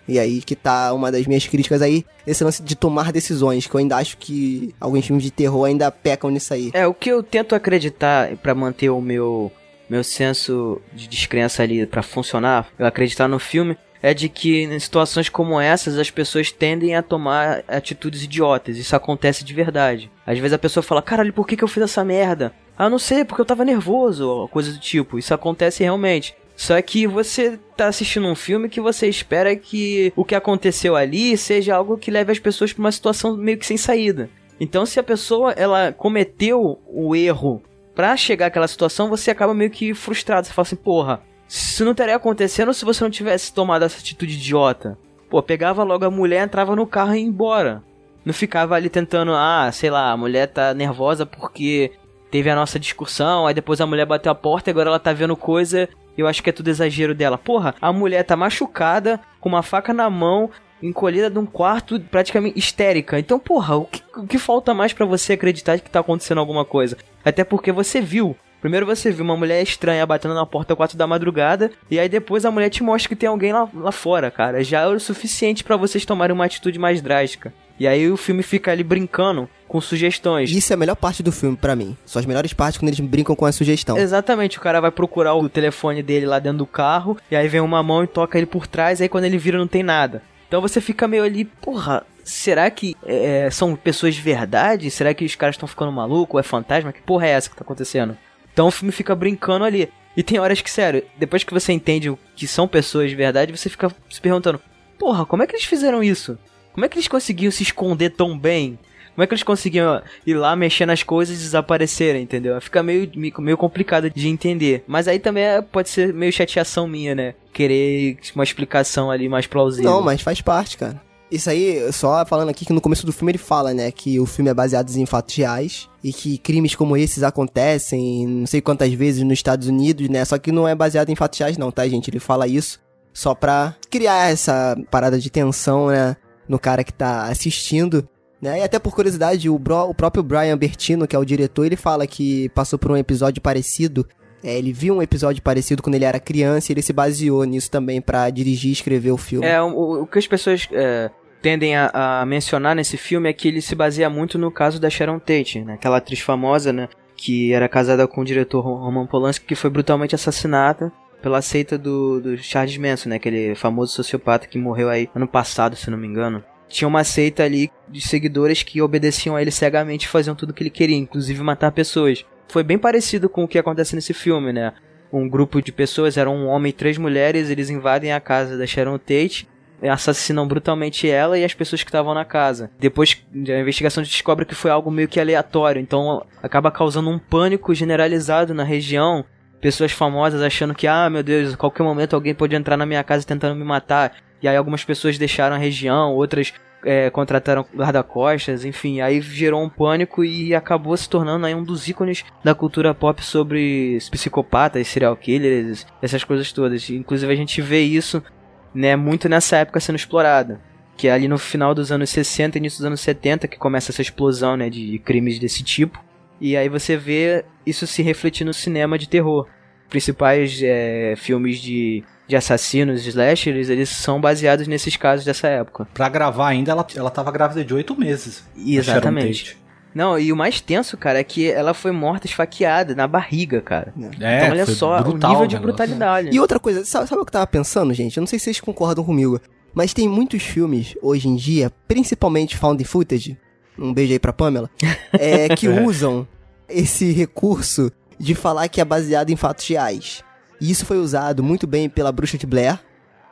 E aí que tá uma das minhas críticas aí, esse lance de tomar decisões, que eu ainda acho que alguns filmes de terror ainda pecam nisso aí. É, o que eu tento acreditar pra manter o meu meu senso de descrença ali pra funcionar, eu acreditar no filme, é de que em situações como essas as pessoas tendem a tomar atitudes idiotas. Isso acontece de verdade. Às vezes a pessoa fala: "Caralho, por que, que eu fiz essa merda?" Ah, não sei, porque eu tava nervoso, coisa do tipo. Isso acontece realmente. Só que você tá assistindo um filme que você espera que o que aconteceu ali seja algo que leve as pessoas pra uma situação meio que sem saída. Então, se a pessoa ela cometeu o erro pra chegar àquela situação, você acaba meio que frustrado. Você fala assim, porra, isso não teria acontecendo se você não tivesse tomado essa atitude idiota. Pô, pegava logo a mulher, entrava no carro e ia embora. Não ficava ali tentando, ah, sei lá, a mulher tá nervosa porque teve a nossa discussão, aí depois a mulher bateu a porta e agora ela tá vendo coisa eu acho que é tudo exagero dela. Porra, a mulher tá machucada, com uma faca na mão, encolhida num quarto praticamente histérica. Então, porra, o que, o que falta mais para você acreditar que tá acontecendo alguma coisa? Até porque você viu. Primeiro você viu uma mulher estranha batendo na porta 4 da madrugada, e aí depois a mulher te mostra que tem alguém lá, lá fora, cara. Já é o suficiente para vocês tomarem uma atitude mais drástica. E aí o filme fica ali brincando com sugestões. Isso é a melhor parte do filme pra mim. São as melhores partes quando eles brincam com a sugestão. Exatamente, o cara vai procurar o telefone dele lá dentro do carro, e aí vem uma mão e toca ele por trás, aí quando ele vira não tem nada. Então você fica meio ali, porra, será que é, são pessoas de verdade? Será que os caras estão ficando malucos? É fantasma? Que porra é essa que tá acontecendo? Então o filme fica brincando ali. E tem horas que, sério, depois que você entende o que são pessoas de verdade, você fica se perguntando: porra, como é que eles fizeram isso? Como é que eles conseguiam se esconder tão bem? Como é que eles conseguiam ir lá, mexer nas coisas e desaparecerem, entendeu? Fica meio, meio complicado de entender. Mas aí também é, pode ser meio chateação minha, né? Querer uma explicação ali mais plausível. Não, mas faz parte, cara. Isso aí, só falando aqui que no começo do filme ele fala, né, que o filme é baseado em fatos reais e que crimes como esses acontecem não sei quantas vezes nos Estados Unidos, né, só que não é baseado em fatos reais não, tá, gente? Ele fala isso só pra criar essa parada de tensão, né, no cara que tá assistindo. Né? E até por curiosidade, o, bro, o próprio Brian Bertino, que é o diretor, ele fala que passou por um episódio parecido. É, ele viu um episódio parecido quando ele era criança e ele se baseou nisso também para dirigir e escrever o filme. É, o, o que as pessoas é, tendem a, a, mencionar nesse filme é que ele se baseia muito no caso da Sharon Tate, né? aquela atriz famosa, né? Que era casada com o diretor Roman Polanski, que foi brutalmente assassinada pela seita do, do Charles Manson, né? Aquele famoso sociopata que morreu aí ano passado, se não me engano. Tinha uma seita ali de seguidores que obedeciam a ele cegamente e faziam tudo o que ele queria, inclusive matar pessoas. Foi bem parecido com o que acontece nesse filme, né? Um grupo de pessoas, eram um homem e três mulheres, eles invadem a casa da Sharon Tate assassinam brutalmente ela e as pessoas que estavam na casa. Depois a investigação descobre que foi algo meio que aleatório, então acaba causando um pânico generalizado na região pessoas famosas achando que, ah, meu Deus, a qualquer momento alguém pode entrar na minha casa tentando me matar. E aí algumas pessoas deixaram a região, outras é, contrataram guarda-costas, enfim, aí gerou um pânico e acabou se tornando aí um dos ícones da cultura pop sobre psicopatas, serial killers, essas coisas todas. Inclusive a gente vê isso, né, muito nessa época sendo explorada. Que é ali no final dos anos 60 início dos anos 70 que começa essa explosão, né, de crimes desse tipo. E aí você vê isso se refletir no cinema de terror. Principais é, filmes de, de assassinos, slashers, eles são baseados nesses casos dessa época. Pra gravar ainda, ela, ela tava grávida de oito meses. Exatamente. Não, e o mais tenso, cara, é que ela foi morta esfaqueada na barriga, cara. É, então olha só brutal, o nível de né? brutalidade. E outra coisa, sabe, sabe o que eu tava pensando, gente? Eu não sei se vocês concordam comigo, mas tem muitos filmes hoje em dia, principalmente found footage, um beijo aí pra Pamela, <laughs> é, que usam esse recurso de falar que é baseado em fatos reais. E isso foi usado muito bem pela Bruxa de Blair,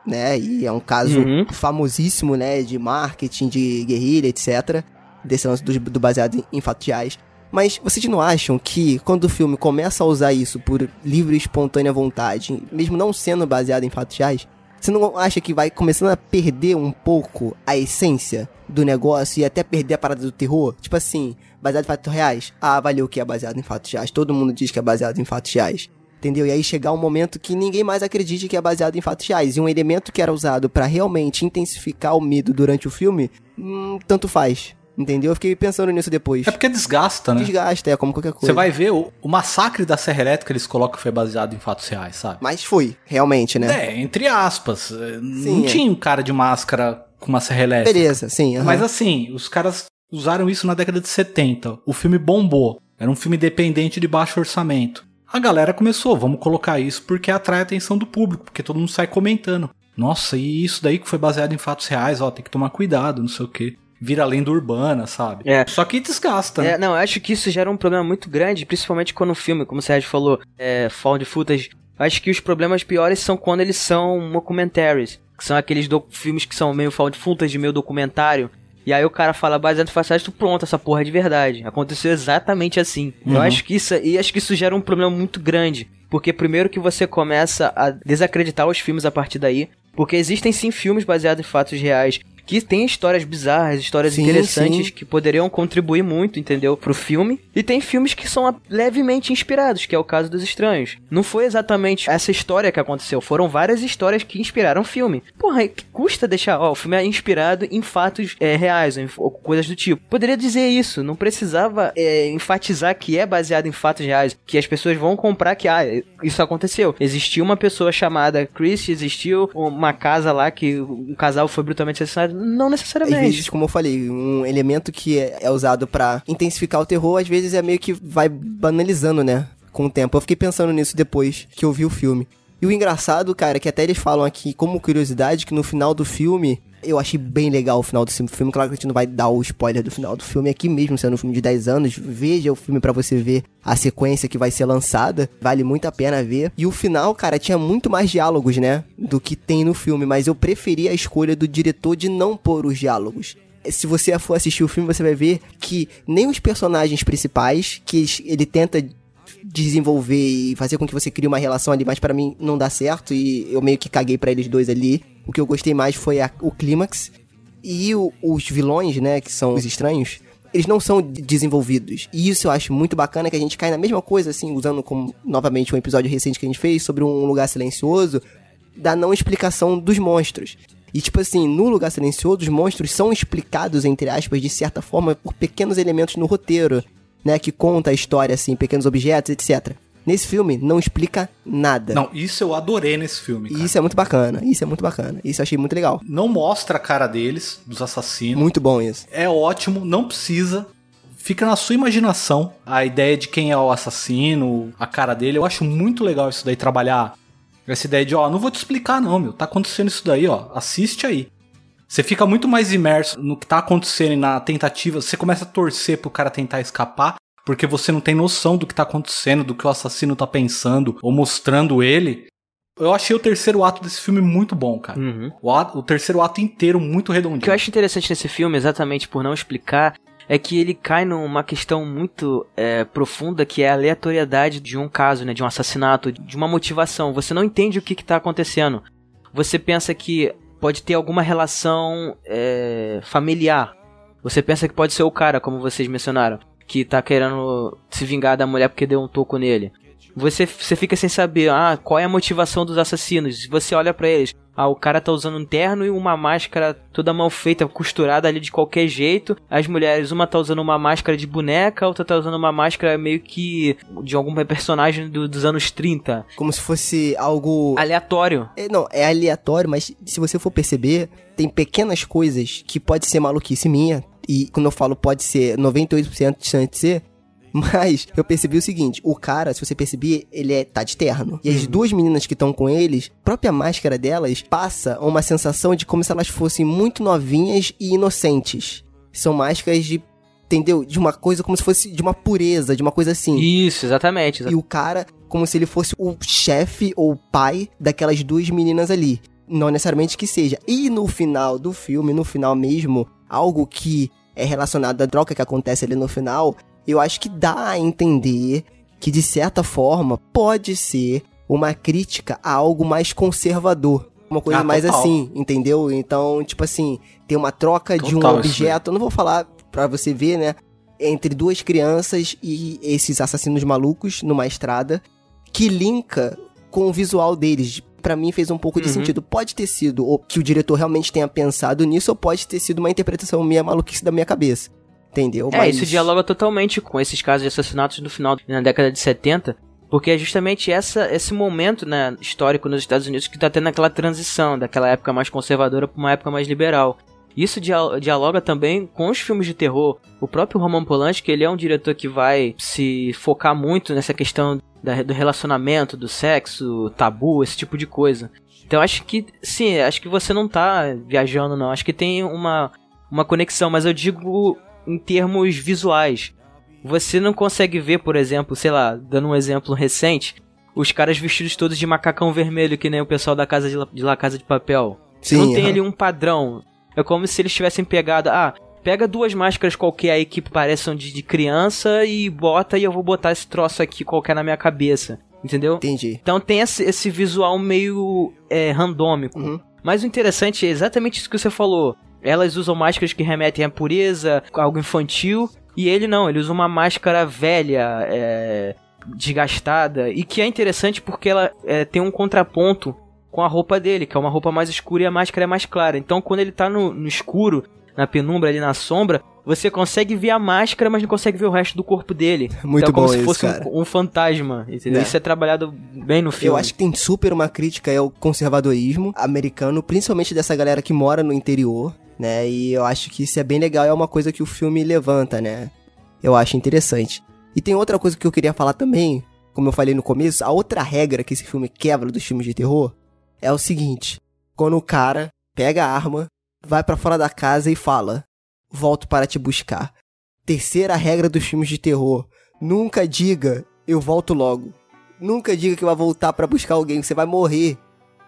né? E é um caso Uhum. famosíssimo, né? De marketing, de guerrilha, etc. Desse lance do, do baseado em, em fatos reais. Mas vocês não acham que quando o filme começa a usar isso por livre e espontânea vontade, mesmo não sendo baseado em fatos reais, Você não acha que vai começando a perder um pouco a essência do negócio e até perder a parada do terror? Tipo assim, baseado em fatos reais? Ah, valeu que é baseado em fatos reais. Todo mundo diz que é baseado em fatos reais. Entendeu? E aí chegar um momento que ninguém mais acredite que é baseado em fatos reais. E um elemento que era usado pra realmente intensificar o medo durante o filme, hum, tanto faz. Entendeu? Eu fiquei pensando nisso depois. É porque desgasta, né? Desgasta, é como qualquer coisa. Você vai ver o, o massacre da Serra Elétrica, eles colocam que foi baseado em fatos reais, sabe? Mas foi, realmente, né? É, entre aspas. é, não é. tinha um cara de máscara com uma serra elétrica. Beleza, sim. Mas assim, os caras usaram isso na década de 70. O filme bombou. Era um filme independente de baixo orçamento. A galera começou, vamos colocar isso porque atrai a atenção do público, porque todo mundo sai comentando. Nossa, e isso daí que foi baseado em fatos reais, ó, tem que tomar cuidado, não sei o quê. Vira lenda urbana, sabe? É. Só que desgasta, né? É, não, eu acho que isso gera um problema muito grande, principalmente quando o filme, como o Sérgio falou, é found footage. Acho que os problemas piores são quando eles são mockumentaries, que são aqueles filmes que são meio found footage, meio documentário. E aí o cara fala baseado em fatos reais, tu pronto, essa porra é de verdade. Aconteceu exatamente assim. Eu acho que isso, e acho que isso gera um problema muito grande, porque primeiro que você começa a desacreditar os filmes a partir daí, porque existem sim filmes baseados em fatos reais que têm histórias bizarras, histórias Sim, interessantes sim. que poderiam contribuir muito, entendeu? Pro filme. E tem filmes que são levemente inspirados, que é o caso dos Estranhos. Não foi exatamente essa história que aconteceu, foram várias histórias que inspiraram o filme. Porra, que custa deixar, ó, o filme é inspirado em fatos é, reais, ou coisas do tipo. Poderia dizer isso, não precisava é, enfatizar que é baseado em fatos reais, que as pessoas vão comprar que, ah, isso aconteceu. Existiu uma pessoa chamada Chris, existiu uma casa lá que um casal foi brutalmente assassinado. Não Às necessariamente. vezes, como eu falei, um elemento que é, é usado pra intensificar o terror, às vezes é meio que vai banalizando, né? Com o tempo. Eu fiquei pensando nisso depois que eu vi o filme. E o engraçado, cara, é que até eles falam aqui, como curiosidade, que no final do filme, eu achei bem legal o final do filme. Claro que a gente não vai dar o spoiler do final do filme aqui mesmo, sendo um filme de 10 anos. Veja o filme pra você ver a sequência que vai ser lançada. Vale muito a pena ver. E o final, cara, tinha muito mais diálogos, né? Do que tem no filme. Mas eu preferi a escolha do diretor de não pôr os diálogos se você for assistir o filme, você vai ver que nem os personagens principais, que ele tenta desenvolver e fazer com que você crie uma relação ali, mas pra mim não dá certo e eu meio que caguei pra eles dois ali. O que eu gostei mais foi a- o clímax e o- os vilões, né, que são os estranhos. Eles não são de- desenvolvidos. E isso eu acho muito bacana, que a gente cai na mesma coisa, assim, usando como, novamente, um episódio recente que a gente fez sobre um lugar silencioso, da não explicação dos monstros. E, tipo assim, no Lugar Silencioso, os monstros são explicados, entre aspas, de certa forma, por pequenos elementos no roteiro, né? Que conta a história, assim, pequenos objetos, etc. Nesse filme, não explica nada. Não, isso eu adorei nesse filme, cara. isso é muito bacana, isso é muito bacana. Isso eu achei muito legal. Não mostra a cara deles, dos assassinos. Muito bom isso. É ótimo, não precisa. Fica na sua imaginação a ideia de quem é o assassino, a cara dele. Eu acho muito legal isso daí, trabalhar essa ideia de, ó, não vou te explicar não, meu. Tá acontecendo isso daí, ó. Assiste aí. Você fica muito mais imerso no que tá acontecendo e na tentativa. Você começa a torcer pro cara tentar escapar, porque você não tem noção do que tá acontecendo, do que o assassino tá pensando ou mostrando ele. Eu achei o terceiro ato desse filme muito bom, cara. Uhum. O, ato- o terceiro ato inteiro muito redondinho. O que eu acho interessante nesse filme, exatamente por não explicar, é que ele cai numa questão muito é, profunda que é a aleatoriedade de um caso, né, de um assassinato, de uma motivação. Você não entende o que está acontecendo. Você pensa que pode ter alguma relação é, familiar. Você pensa que pode ser o cara, como vocês mencionaram, que tá querendo se vingar da mulher porque deu um toco nele. Você, você fica sem saber ah, qual é a motivação dos assassinos. Você olha pra eles, ah, o cara tá usando um terno e uma máscara toda mal feita, costurada ali de qualquer jeito. As mulheres, uma tá usando uma máscara de boneca, outra tá usando uma máscara meio que de algum personagem do- dos anos 30. Como se fosse algo. Aleatório. É, não, é aleatório, mas se você for perceber, tem pequenas coisas que pode ser maluquice minha. E quando eu falo pode ser 98% distante de ser. Mas eu percebi o seguinte: o cara, se você perceber, ele é, tá de terno. E as duas meninas que estão com eles, a própria máscara delas passa uma sensação de como se elas fossem muito novinhas e inocentes. São máscaras de. Entendeu? De uma coisa como se fosse de uma pureza, de uma coisa assim. Isso, exatamente. E o cara, como se ele fosse o chefe ou o pai daquelas duas meninas ali. Não necessariamente que seja. E no final do filme, no final mesmo, algo que é relacionado à troca que acontece ali no final, eu acho que dá a entender que, de certa forma, pode ser uma crítica a algo mais conservador. uma coisa Ah, mais total. assim, entendeu? Então, tipo assim, tem uma troca de um Total objeto, eu não vou falar pra você ver, né? Entre duas crianças e esses assassinos malucos numa estrada, que linka com o visual deles. Pra mim fez um pouco de Uhum. sentido. Pode ter sido ou que o diretor realmente tenha pensado nisso, ou pode ter sido uma interpretação minha maluquice da minha cabeça. Entendeu? É, isso dialoga totalmente com esses casos de assassinatos no final na década de 70, porque é justamente essa, esse momento né, histórico nos Estados Unidos que tá tendo aquela transição daquela época mais conservadora pra uma época mais liberal. Isso dia- dialoga também com os filmes de terror. O próprio Roman Polanski, ele é um diretor que vai se focar muito nessa questão da- do relacionamento, do sexo, tabu, esse tipo de coisa. Então acho que, sim, acho que você não tá viajando não. Acho que tem uma, uma conexão, mas eu digo em termos visuais. Você não consegue ver, por exemplo, sei lá, dando um exemplo recente, os caras vestidos todos de macacão vermelho, que nem o pessoal da casa de La, de La Casa de Papel. Você não Sim, tem aham. ali um padrão. É como se eles tivessem pegado, ah, pega duas máscaras qualquer aí que pareçam de, de criança e bota e eu vou botar esse troço aqui qualquer na minha cabeça. Entendeu? Entendi. Então tem esse, esse visual meio é, randômico. Uhum. Mas o interessante é exatamente isso que você falou. Elas usam máscaras que remetem à pureza, algo infantil. E ele não, ele usa uma máscara velha, é, desgastada. E que é interessante porque ela é, tem um contraponto com a roupa dele, que é uma roupa mais escura e a máscara é mais clara. Então quando ele tá no, no escuro, na penumbra, ali na sombra, você consegue ver a máscara, mas não consegue ver o resto do corpo dele. <laughs> Muito então, é como bom se isso, fosse um- um, fantasma, entendeu? É. Isso é trabalhado bem no filme. Eu acho que tem super uma crítica ao conservadorismo americano, principalmente dessa galera que mora no interior, né? E eu acho que isso é bem legal, é uma coisa que o filme levanta, né? Eu acho interessante. E tem outra coisa que eu queria falar também, como eu falei no começo, a outra regra que esse filme quebra dos filmes de terror é o seguinte: quando o cara pega a arma, vai pra fora da casa e fala: "Volto para te buscar". Terceira regra dos filmes de terror: nunca diga "eu volto logo". Nunca diga que vai voltar pra buscar alguém, você vai morrer.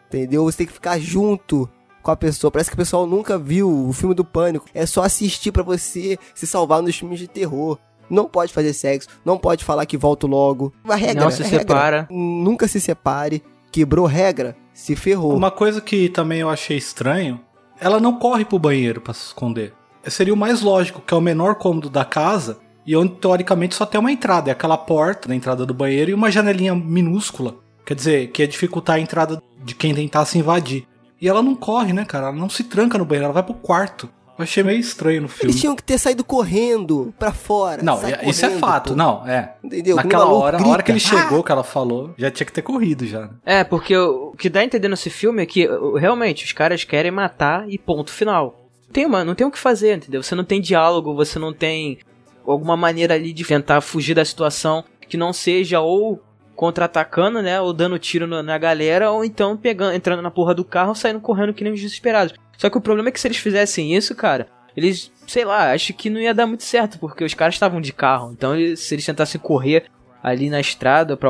Entendeu? Você tem que ficar junto com a pessoa. Parece que o pessoal nunca viu o filme do pânico. É só assistir pra você se salvar nos filmes de terror. Não pode fazer sexo, não pode falar que volto logo. A regra, Não se regra. separa. Nunca se separe. Quebrou regra, se ferrou. Uma coisa que também eu achei estranho, ela não corre pro banheiro pra se esconder. Seria o mais lógico, que é o menor cômodo da casa e onde teoricamente só tem uma entrada, é aquela porta na entrada do banheiro e uma janelinha minúscula. Quer dizer, que ia dificultar a entrada de quem tentasse invadir. E ela não corre, né, cara? Ela não se tranca no banheiro, ela vai pro quarto. Eu achei meio estranho no filme. Eles tinham que ter saído correndo pra fora. Não, isso é fato, pô. não, é. Entendeu? Que Naquela hora, a hora que ele grita, "Ah!" chegou, que ela falou, já tinha que ter corrido já. É, porque o, que dá a entender nesse filme é que realmente os caras querem matar e ponto final. Tem uma, não tem o que fazer, entendeu? Você não tem diálogo, você não tem alguma maneira ali de tentar fugir da situação que não seja ou contra-atacando, né, ou dando tiro na, na galera, ou então pegando, entrando na porra do carro, saindo correndo que nem os desesperados. Só que o problema é que se eles fizessem isso, cara, eles, sei lá, acho que não ia dar muito certo, porque os caras estavam de carro. Então, eles- se eles tentassem correr ali na estrada para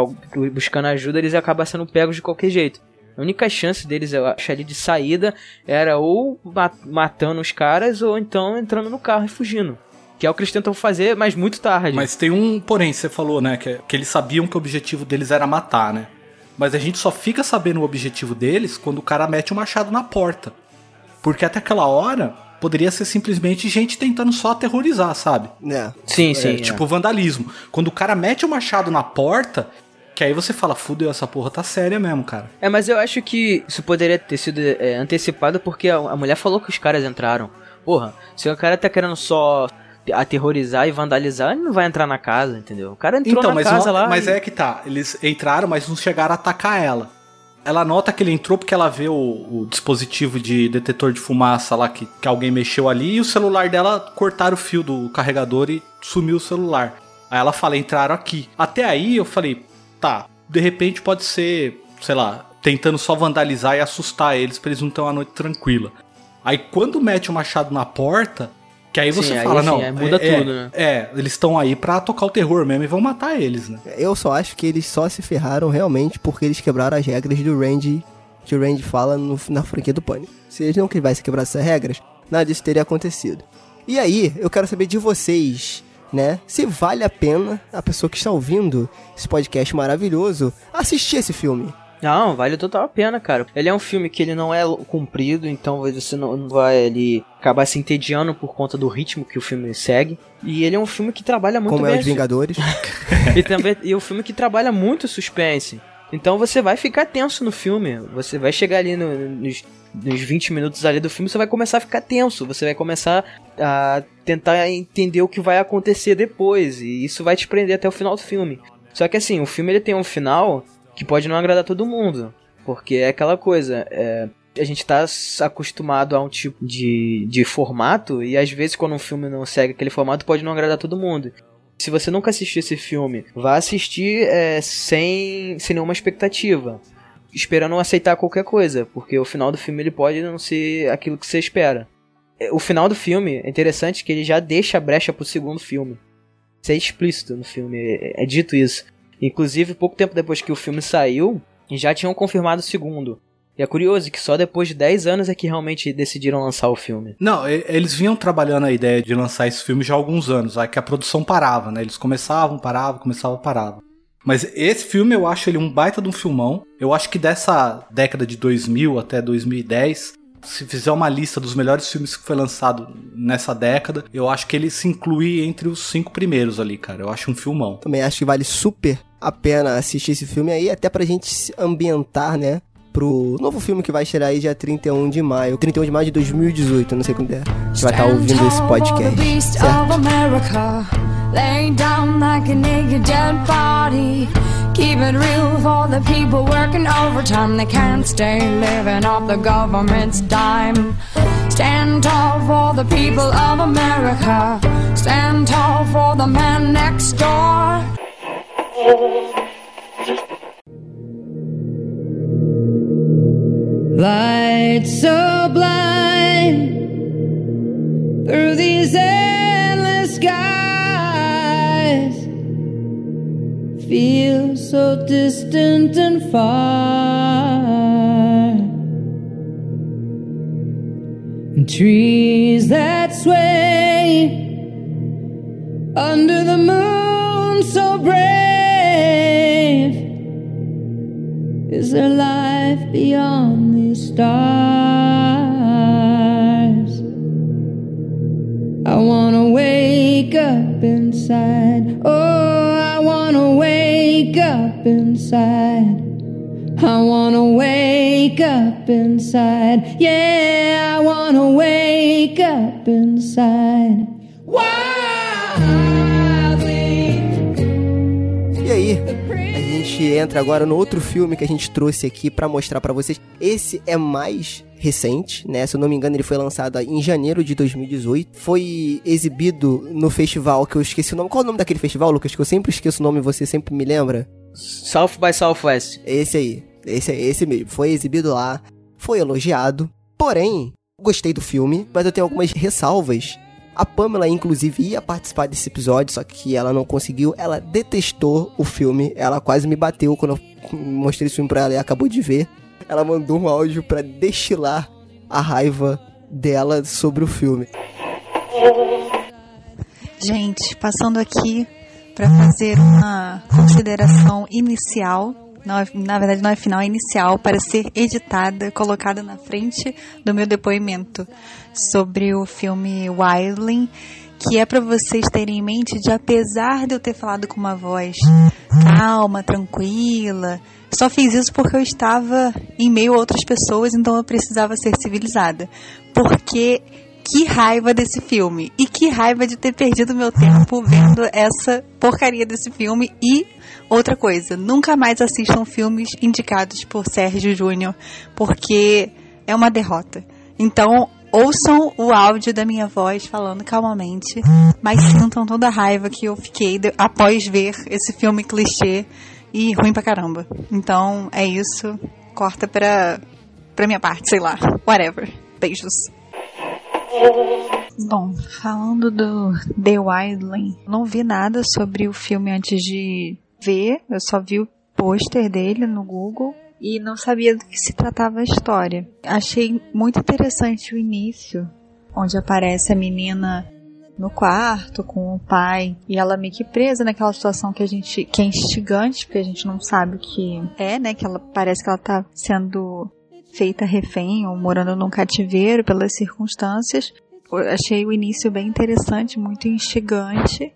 buscando ajuda, eles iam acabar sendo pegos de qualquer jeito. A única chance deles, eu acho, ali de saída era ou ma- matando os caras ou então entrando no carro e fugindo. Que é o que eles tentam fazer, mas muito tarde. Mas tem um porém, você falou, né? Que, que eles sabiam que o objetivo deles era matar, né? Mas a gente só fica sabendo o objetivo deles quando o cara mete o machado na porta. Porque até aquela hora poderia ser simplesmente gente tentando só aterrorizar, sabe? É. sim, sim. É, é. tipo vandalismo. Quando o cara mete o machado na porta, que aí você fala, fudeu, essa porra tá séria mesmo, cara. É, mas eu acho que isso poderia ter sido é, antecipado porque a, a mulher falou que os caras entraram. Porra, se o cara tá querendo só aterrorizar e vandalizar, ele não vai entrar na casa, entendeu? O cara entrou então, na mas, casa não- lá. mas e- é que tá. Eles entraram, mas não chegaram a atacar ela. Ela nota que ele entrou porque ela vê o, o dispositivo de detetor de fumaça lá que, que alguém mexeu ali e o celular dela cortaram o fio do carregador e sumiu o celular. Aí ela fala, entraram aqui. Até aí eu falei, tá, de repente pode ser, sei lá, tentando só vandalizar e assustar eles pra eles não ter uma noite tranquila. Aí quando mete o machado na porta, que aí Sim, você aí fala, sim, não, aí muda é, tudo, né? É, eles estão aí pra tocar o terror mesmo e vão matar eles, né? Eu só acho que eles só se ferraram realmente porque eles quebraram as regras do Randy, que o Randy fala no- na franquia do Pânico. Se eles não tivessem quebrado essas regras, nada disso teria acontecido. E aí, eu quero saber de vocês, né? Se vale a pena a pessoa que está ouvindo esse podcast maravilhoso assistir esse filme. Não, vale total a pena, cara. Ele é um filme que ele não é comprido, então você não vai ali acabar se entediando por conta do ritmo que o filme segue. E ele é um filme que trabalha muito Como é bem. os Vingadores. <laughs> e também e um filme que trabalha muito suspense. Então você vai ficar tenso no filme. Você vai chegar ali no- nos, nos 20 minutos ali do filme, você vai começar a ficar tenso. Você vai começar a tentar entender o que vai acontecer depois. E isso vai te prender até o final do filme. Só que assim, o filme ele tem um final que pode não agradar todo mundo. Porque é aquela coisa. é, a gente tá s- acostumado a um tipo de, de formato, e às vezes quando um filme não segue aquele formato, pode não agradar todo mundo. Se você nunca assistiu esse filme, vá assistir é, sem, sem nenhuma expectativa. Esperando aceitar qualquer coisa, porque o final do filme ele pode não ser aquilo que você espera. É, O final do filme é interessante que ele já deixa a brecha pro segundo filme. Isso é explícito no filme, é, é dito isso. Inclusive, pouco tempo depois que o filme saiu, já tinham confirmado o segundo. E é curioso que só depois de 10 anos é que realmente decidiram lançar o filme. Não, eles vinham trabalhando a ideia de lançar esse filme já há alguns anos, aí que a produção parava, né? Eles começavam, paravam, começavam, paravam. Mas esse filme eu acho ele um baita de um filmão. Eu acho que dessa década de 2000 até 2010, se fizer uma lista dos melhores filmes que foi lançado nessa década, eu acho que ele se inclui entre os cinco primeiros ali, cara. Eu acho um filmão. Também acho que vale super a pena assistir esse filme aí, até pra gente se ambientar, né? Pro novo filme que vai estrear aí dia 31 de maio. 31 de maio de 2018, não sei quando é. A gente vai estar ouvindo esse podcast. Certo? Keep it real for the people working overtime. They can't stay living off the government's dime. Stand tall for the people of America. Stand tall for the man next door. Light so blind through these endless skies. Feel so distant and far. And trees that sway under the moon Is there life beyond these stars? I wanna wake up inside. Oh, I wanna wake up inside. I wanna wake up inside. Yeah, I wanna wake up inside. Gente entra agora no outro filme que a gente trouxe aqui pra mostrar pra vocês. Esse é mais recente, né? Se eu não me engano, ele foi lançado em janeiro de 2018. Foi exibido no festival que eu esqueci o nome. Qual é o nome daquele festival, Lucas? Que eu sempre esqueço o nome e você sempre me lembra? South by Southwest. Esse aí. Esse é esse mesmo. Foi exibido lá, foi elogiado. Porém, gostei do filme, mas eu tenho algumas ressalvas. A Pamela, inclusive, ia participar desse episódio, só que ela não conseguiu. Ela detestou o filme. Ela quase me bateu quando eu mostrei esse filme pra ela e acabou de ver. Ela mandou um áudio pra destilar a raiva dela sobre o filme. Gente, passando aqui para fazer uma consideração inicial, não é- na verdade não é final, é inicial, para ser editada, colocada na frente do meu depoimento sobre o filme Wildling, que é para vocês terem em mente de apesar de eu ter falado com uma voz calma, tranquila, só fiz isso porque eu estava em meio a outras pessoas, então eu precisava ser civilizada. Porque que raiva desse filme. E que raiva de ter perdido meu tempo vendo essa porcaria desse filme. E outra coisa, nunca mais assistam filmes indicados por Sérgio Júnior, porque é uma derrota. Então, ouçam o áudio da minha voz falando calmamente, mas sintam toda a raiva que eu fiquei após ver esse filme clichê e ruim pra caramba. Então, é isso. Corta pra, pra minha parte, sei lá. Whatever. Beijos. Bom, falando do The Wildling, não vi nada sobre o filme antes de ver, eu só vi o pôster dele no Google e não sabia do que se tratava a história. Achei muito interessante o início, onde aparece a menina no quarto com o pai e ela meio que presa naquela situação que a gente que é instigante, porque a gente não sabe o que é, né? Que ela parece que ela tá sendo feita refém ou morando num cativeiro pelas circunstâncias. Eu achei o início bem interessante, muito instigante.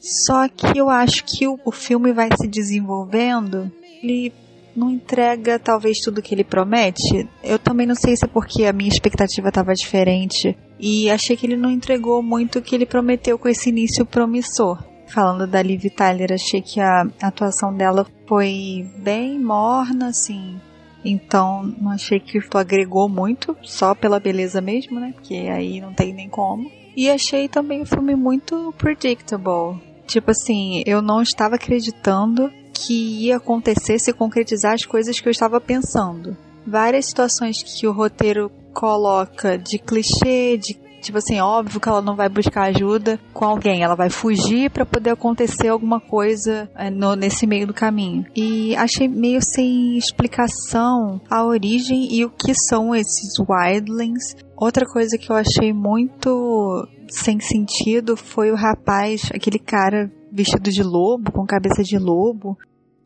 Só que eu acho que o, o filme vai se desenvolvendo, ele não entrega talvez tudo que ele promete. Eu também não sei se é porque a minha expectativa estava diferente e achei que ele não entregou muito o que ele prometeu com esse início promissor. Falando da Liv Tyler, achei que a atuação dela foi bem morna, assim. Então, não achei que agregou muito, só pela beleza mesmo, né? Porque aí não tem nem como. E achei também o filme muito predictable. Tipo assim, eu não estava acreditando que ia acontecer se concretizar as coisas que eu estava pensando. Várias situações que o roteiro coloca de clichê, de tipo assim, óbvio que ela não vai buscar ajuda com alguém, ela vai fugir para poder acontecer alguma coisa é, no, nesse meio do caminho. E achei meio sem explicação a origem e o que são esses wildlings. Outra coisa que eu achei muito sem sentido foi o rapaz, aquele cara vestido de lobo, com cabeça de lobo,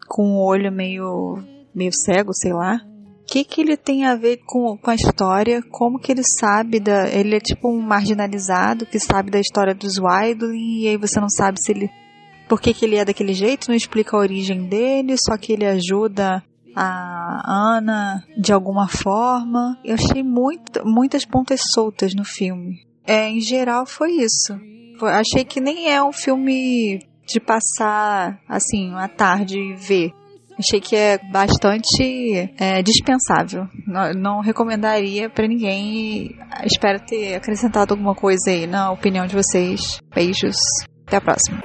com o olho meio, meio cego, sei lá. Que, que ele tem a ver com, com a história? Como que ele sabe da. Ele é tipo um marginalizado que sabe da história dos Wildling e aí você não sabe se ele. Por que, que ele é daquele jeito, não explica a origem dele, só que ele ajuda a Ana de alguma forma. Eu achei muito, muitas pontas soltas no filme. É, em geral foi isso. Achei que nem é um filme de passar, assim, uma tarde e ver. Achei que é bastante é, dispensável. Não, não recomendaria para ninguém. Espero ter acrescentado alguma coisa aí na opinião de vocês. Beijos. Até a próxima.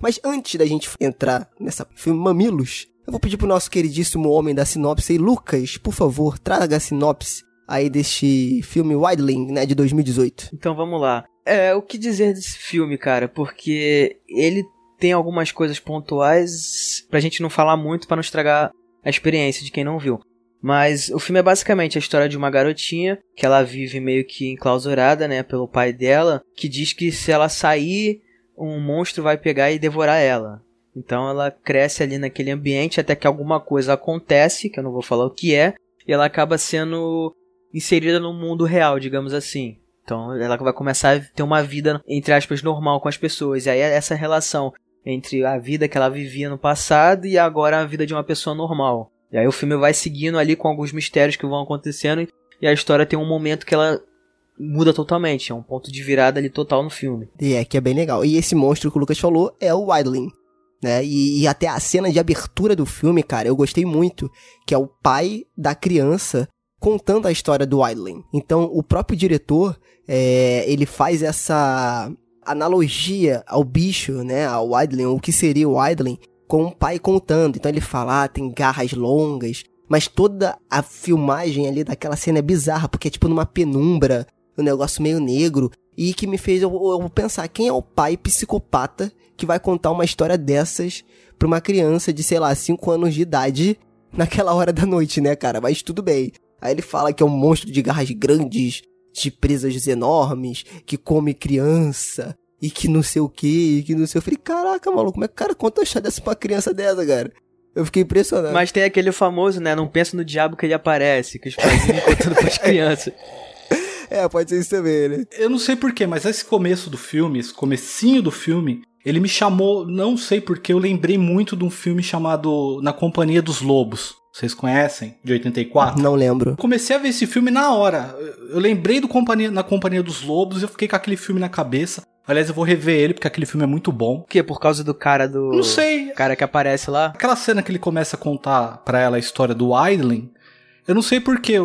Mas antes da gente entrar nessa filme Mamilos, eu vou pedir pro nosso queridíssimo homem da sinopse aí, Lucas, por favor, traga a sinopse aí deste filme Wildling, né, de 2018. Então vamos lá. É, o que dizer desse filme, cara? Porque ele tem algumas coisas pontuais pra gente não falar muito para não estragar a experiência de quem não viu. Mas o filme é basicamente a história de uma garotinha que ela vive meio que enclausurada, né, pelo pai dela, que diz que se ela sair, um monstro vai pegar e devorar ela. Então ela cresce ali naquele ambiente até que alguma coisa acontece, que eu não vou falar o que é, e ela acaba sendo inserida no mundo real, digamos assim. Então ela vai começar a ter uma vida, entre aspas, normal com as pessoas. E aí essa relação entre a vida que ela vivia no passado e agora a vida de uma pessoa normal. E aí o filme vai seguindo ali com alguns mistérios que vão acontecendo e a história tem um momento que ela muda totalmente, é um ponto de virada ali total no filme. E é que é bem legal. E esse monstro que o Lucas falou é o Wildling. Né? E, e até a cena de abertura do filme, cara, eu gostei muito, que é o pai da criança contando a história do Wildling. Então, o próprio diretor, é, ele faz essa analogia ao bicho, né, ao Wildling, o que seria o Wildling, com o pai contando. Então ele fala, ah, tem garras longas, mas toda a filmagem ali daquela cena é bizarra, porque é tipo numa penumbra, um negócio meio negro, e que me fez eu, eu pensar, quem é o pai psicopata que vai contar uma história dessas pra uma criança de, sei lá, 5 anos de idade naquela hora da noite, né, cara? Mas tudo bem. Aí ele fala que é um monstro de garras grandes, de presas enormes, que come criança, e que não sei o que, e que não sei. Eu falei, caraca, maluco, como é que o cara conta a história dessa pra criança dessa, cara? Eu fiquei impressionado. Mas tem aquele famoso, né? Não pensa no diabo que ele aparece, que os pais vivem contando pras <laughs> crianças. É, pode ser isso também, né? Eu não sei porquê, mas esse começo do filme, esse comecinho do filme, ele me chamou, não sei porquê, eu lembrei muito de um filme chamado Na Companhia dos Lobos. Vocês conhecem? De 84? Não lembro. Comecei a ver esse filme na hora. Eu lembrei do companhia, Na Companhia dos Lobos e eu fiquei com aquele filme na cabeça. Aliás, eu vou rever ele porque aquele filme é muito bom. O quê? Por causa do cara do. Não sei. Cara que aparece lá? Aquela cena que ele começa a contar pra ela a história do Idling. Eu não sei porquê.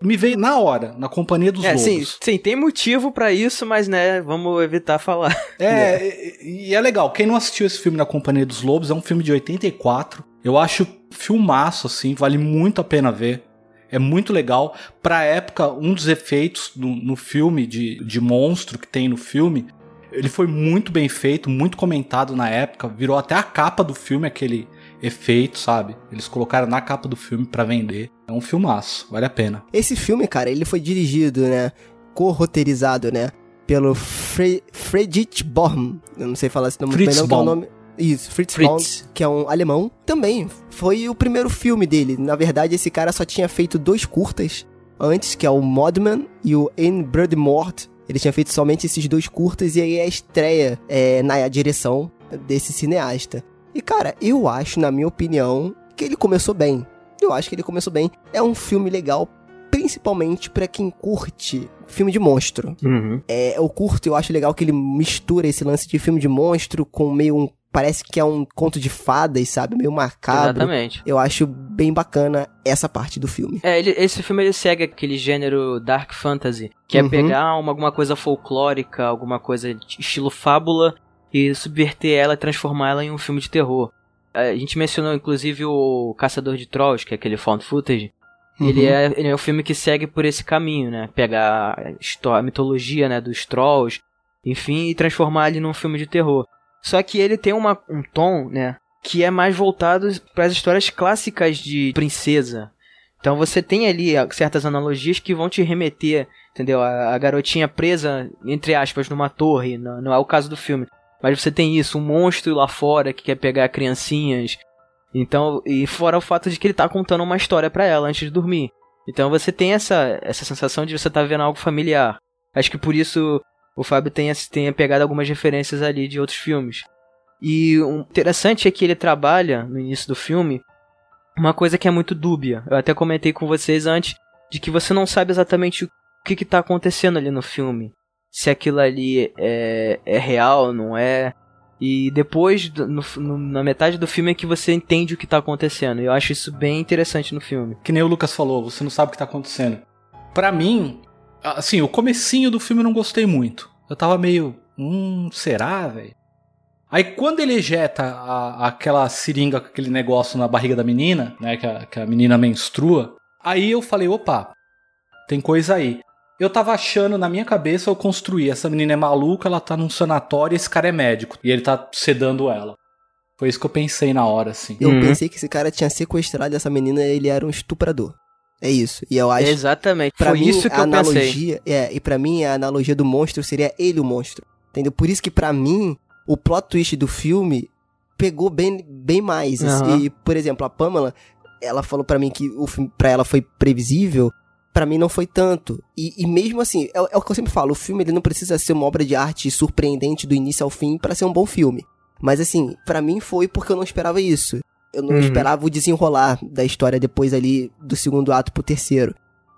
Me veio na hora, na companhia dos é, lobos. Sim, sim, tem motivo para isso, mas né, vamos evitar falar. É, <laughs> e, e é legal. Quem não assistiu esse filme na companhia dos lobos, é um filme de 84. Eu acho filmaço, assim, vale muito a pena ver. É muito legal. Pra época, um dos efeitos no, no filme de, de monstro que tem no filme, ele foi muito bem feito, muito comentado na época. Virou até a capa do filme aquele efeito, sabe? Eles colocaram na capa do filme para vender. É um filmaço, vale a pena. Esse filme, cara, ele foi dirigido, né? co-roteirizado, né? Pelo Fre Friedrich Bohm. Eu não sei falar esse nome Fritz não, que é nome. Isso, Fritz, Fritz. Baum, que é um alemão. Também foi o primeiro filme dele. Na verdade, esse cara só tinha feito dois curtas antes, que é o Modman e o In Broadmoor. Ele tinha feito somente esses dois curtas e aí é a estreia é, na direção desse cineasta. E cara, eu acho, na minha opinião, que ele começou bem. Eu acho que ele começou bem. É um filme legal, principalmente pra quem curte filme de monstro. Uhum. É, eu curto, eu acho legal que ele mistura esse lance de filme de monstro com meio um. Parece que é um conto de fadas, sabe? Meio macabro. Exatamente. Eu acho bem bacana essa parte do filme. É, ele- esse filme ele segue aquele gênero dark fantasy, que é Uhum. pegar uma, alguma coisa folclórica, alguma coisa de estilo fábula e subverter ela e transformar ela em um filme de terror. A gente mencionou inclusive o Caçador de Trolls, que é aquele found footage. Ele, Uhum. é, ele é um filme que segue por esse caminho, né? Pegar a, a mitologia né, dos Trolls, enfim, e transformar ele num filme de terror. Só que ele tem uma, um tom, né? Que é mais voltado para as histórias clássicas de princesa. Então você tem ali ah, certas analogias que vão te remeter, entendeu? A, a garotinha presa, entre aspas, numa torre, não, não é o caso do filme. Mas você tem isso, um monstro lá fora que quer pegar criancinhas. Então, e fora o fato de que ele tá contando uma história pra ela antes de dormir. Então você tem essa, essa sensação de você tá vendo algo familiar. Acho que por isso o Fábio tenha, tenha pegado algumas referências ali de outros filmes. E o interessante é que ele trabalha, no início do filme, uma coisa que é muito dúbia. Eu até comentei com vocês antes de que você não sabe exatamente o que, que tá acontecendo ali no filme. Se aquilo ali é, é real, não é. E depois, no- no- na metade do filme, é que você entende o que tá acontecendo. E eu acho isso bem interessante no filme. Que nem o Lucas falou, você não sabe o que tá acontecendo. Pra mim, assim, o comecinho do filme eu não gostei muito. Eu tava meio, hum, será, velho? Aí quando ele ejeta a- aquela seringa aquele negócio na barriga da menina, né, que a, que a menina menstrua, aí eu falei, opa, tem coisa aí. Eu tava achando, na minha cabeça, eu construí, essa menina é maluca, ela tá num sanatório, esse cara é médico, e ele tá sedando ela. Foi isso que eu pensei na hora, assim. Eu Uhum. pensei que esse cara tinha sequestrado essa menina e ele era um estuprador. É isso. E eu acho. Exatamente. Pra Foi mim, isso que a eu pensei. analogia, é, e pra mim a analogia do monstro seria ele o monstro. Entendeu? Por isso que pra mim o plot twist do filme pegou bem, bem mais. Aham. E, por exemplo, a Pamela, ela falou pra mim que o filme pra ela foi previsível, pra mim não foi tanto. E, e mesmo assim, é, é o que eu sempre falo, o filme ele não precisa ser uma obra de arte surpreendente do início ao fim pra ser um bom filme. Mas assim, pra mim foi porque eu não esperava isso. Eu não Uhum. esperava o desenrolar da história depois ali do segundo ato pro terceiro.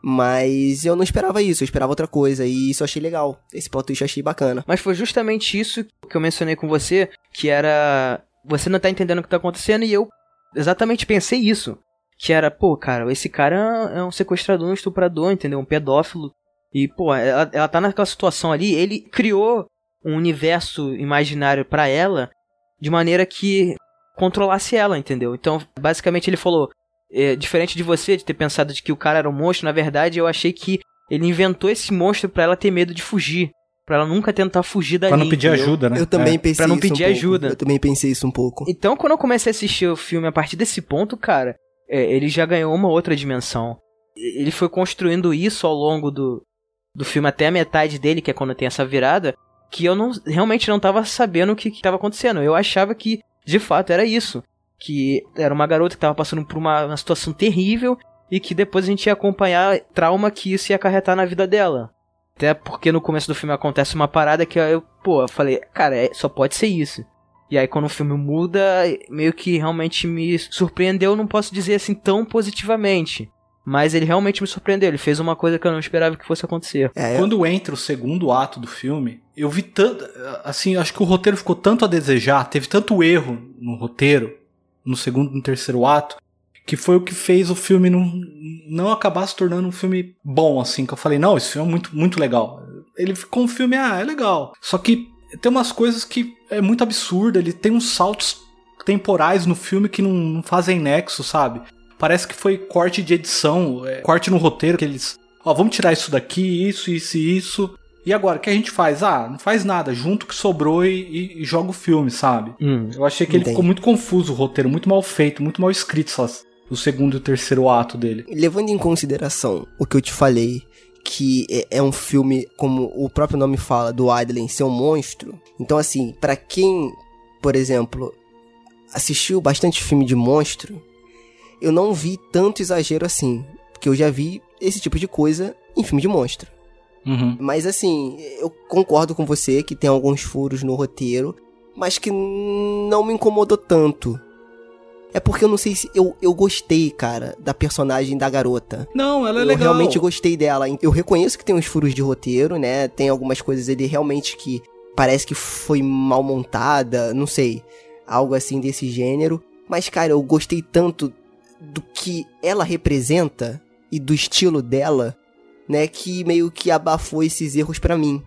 Mas eu não esperava isso, eu esperava outra coisa. E isso eu achei legal. Esse plot twist eu achei bacana. Mas foi justamente isso que eu mencionei com você, que era. Você não tá entendendo o que tá acontecendo, e eu exatamente pensei isso. Que era, pô, cara, esse cara é um sequestrador, um estuprador, entendeu? Um pedófilo. E, pô, ela, ela tá naquela situação ali, ele criou um universo imaginário pra ela de maneira que controlasse ela, entendeu? Então, basicamente ele falou, é, diferente de você, de ter pensado de que o cara era um monstro, na verdade eu achei que ele inventou esse monstro pra ela ter medo de fugir. Pra ela nunca tentar fugir dali. Pra não pedir entendeu? ajuda, né? Eu também É. pensei Pra não isso pedir um pouco. ajuda. Eu também pensei isso um pouco. Então, quando eu comecei a assistir o filme a partir desse ponto, cara, ele já ganhou uma outra dimensão. Ele foi construindo isso ao longo do, do filme até a metade dele, que é quando tem essa virada, que eu não realmente não tava sabendo o que, que tava acontecendo. Eu achava que, de fato, era isso. Que era uma garota que tava passando por uma, uma situação terrível e que depois a gente ia acompanhar trauma que isso ia acarretar na vida dela. Até porque no começo do filme acontece uma parada que eu, pô, eu falei, cara, é- só pode ser isso. E aí quando o filme muda, meio que realmente me surpreendeu, não posso dizer assim tão positivamente. Mas ele realmente me surpreendeu, ele fez uma coisa que eu não esperava que fosse acontecer. É, eu- Quando entra o segundo ato do filme, eu vi tanto. Assim, acho que o roteiro ficou tanto a desejar, teve tanto erro no roteiro, no segundo e no terceiro ato, que foi o que fez o filme não, não acabar se tornando um filme bom, assim. Que eu falei, não, esse filme é muito, muito legal. Ele ficou um filme, ah, é legal. Só que tem umas coisas que é muito absurdo, ele tem uns saltos temporais no filme que não, não fazem nexo, sabe? Parece que foi corte de edição, é, corte no roteiro, que eles. Ó, vamos tirar isso daqui, isso, isso e isso. E agora, o que a gente faz? Ah, não faz nada, junto o que sobrou e, e- e joga o filme, sabe? Hum. Eu achei que ele Entendi. ficou muito confuso o roteiro, muito mal feito, muito mal escrito essas, o segundo e o terceiro ato dele. levando em consideração o que eu te falei, que é- é um filme, como o próprio nome fala, do Adlin ser um monstro. Então, assim, pra quem, por exemplo, assistiu bastante filme de monstro, eu não vi tanto exagero assim. Porque eu já vi esse tipo de coisa em filme de monstro. Uhum. Mas assim, eu concordo com você que tem alguns furos no roteiro, mas que não me incomodou tanto. É porque eu não sei se. Eu, eu gostei, cara, da personagem da garota. Não, ela é eu legal. realmente gostei dela. Eu reconheço que tem uns furos de roteiro, né? Tem algumas coisas ali realmente que parece que foi mal montada, não sei. Algo assim desse gênero. Mas, cara, eu gostei tanto do que ela representa e do estilo dela, né? Que meio que abafou esses erros pra mim.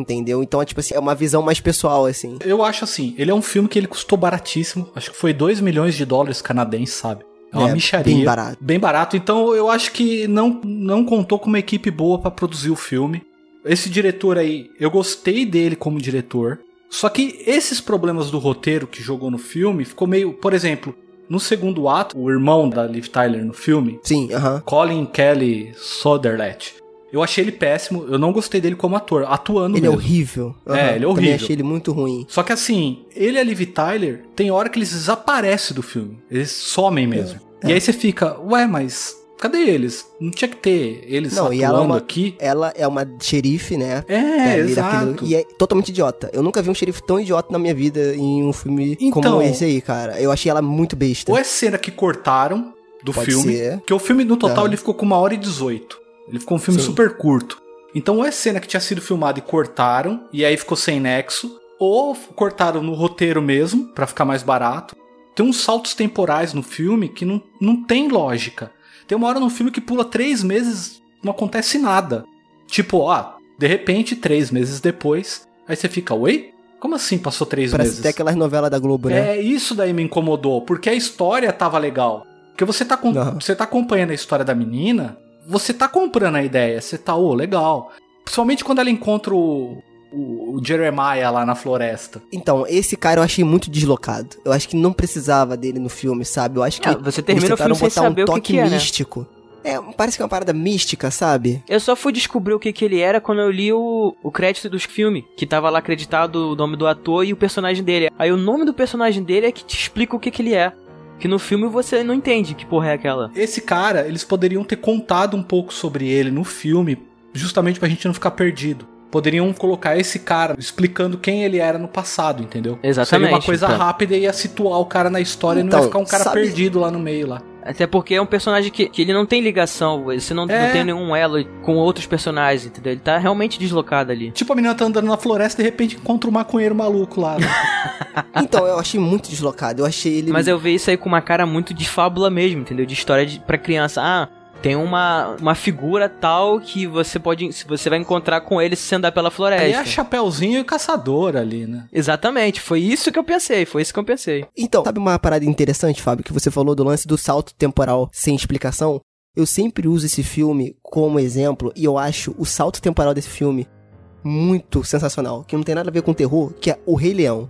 Entendeu? Então, é tipo assim, é uma visão mais pessoal, assim. Eu acho assim, ele é um filme que ele custou baratíssimo. Acho que foi 2 milhões de dólares canadenses, sabe? É uma É, micharia. bem barato. Bem barato. Então eu acho que não, não contou com uma equipe boa pra produzir o filme. Esse diretor aí, eu gostei dele como diretor. Só que esses problemas do roteiro que jogou no filme ficou meio. Por exemplo, no segundo ato, o irmão da Liv Tyler no filme, Sim, aham. Colin Kelly Soderlett. Eu achei ele péssimo, eu não gostei dele como ator, atuando Ele é mesmo. horrível. É, Aham, ele é Também horrível. achei ele muito ruim. Só que assim, ele e a Liv Tyler, tem hora que eles desaparecem do filme. Eles somem mesmo. É, E aí você fica, ué, mas cadê eles? Não tinha que ter eles Não, atuando e ela é uma, aqui. ela é uma xerife, né? É, ali exato. e é totalmente idiota. Eu nunca vi um xerife tão idiota na minha vida em um filme Então- como esse aí, cara. Eu achei ela muito besta. Ou é cena que cortaram do Pode filme, ser. porque o filme no total ele ficou com uma hora e 18. Ele ficou um filme Sim. super curto. Então ou é cena que tinha sido filmada e cortaram, e aí ficou sem nexo, ou cortaram no roteiro mesmo, pra ficar mais barato. Tem uns saltos temporais no filme que não, não tem lógica. Tem uma hora no filme que pula três meses, não acontece nada. Tipo, ó, de repente, três meses depois, aí você fica, oi? Como assim passou três Parece meses? até aquelas novelas da Globo, né? É, isso daí me incomodou, porque a história tava legal. Porque você tá, com- você tá acompanhando a história da menina, você tá comprando a ideia, você tá, ô, legal. Principalmente quando ela encontra o, o, o Jeremiah lá na floresta. Então, esse cara eu achei muito deslocado. Eu acho que não precisava dele no filme, sabe? Eu acho que Ah, você termina eles o filme tentaram sem botar saber um o que toque que é, né? místico. É, parece que é uma parada mística, sabe? Eu só fui descobrir o que, que ele era quando eu li o, o crédito dos filmes, que tava lá acreditado o nome do ator e o personagem dele. Aí o nome do personagem dele é que te explica o que, que ele é. Que no filme você não entende que porra é aquela. Esse cara, eles poderiam ter contado um pouco sobre ele no filme, justamente pra gente não ficar perdido. Poderiam colocar esse cara explicando quem ele era no passado, entendeu? Exatamente, Seria uma coisa tá. rápida e ia situar o cara na história e não Então, ia ficar um cara sabe- perdido lá no meio lá. Até porque é um personagem que, que ele não tem ligação, você não, É. não tem nenhum elo com outros personagens, entendeu? Ele tá realmente deslocado ali. Tipo, a menina tá andando na floresta e de repente encontra um maconheiro maluco lá. né? <laughs> Então, eu achei muito deslocado. Eu achei ele. Mas eu vi isso aí com uma cara muito de fábula mesmo, entendeu? De história de, pra criança. Ah, tem uma, uma figura tal que você pode. se Você vai encontrar com ele se você andar pela Aí floresta. é Chapeuzinho e Caçador ali, né? Exatamente, foi isso que eu pensei, foi isso que eu pensei. Então, sabe uma parada interessante, Fábio, que você falou do lance do salto temporal sem explicação? Eu sempre uso esse filme como exemplo e eu acho o salto temporal desse filme muito sensacional, que não tem nada a ver com terror, que é o Rei Leão.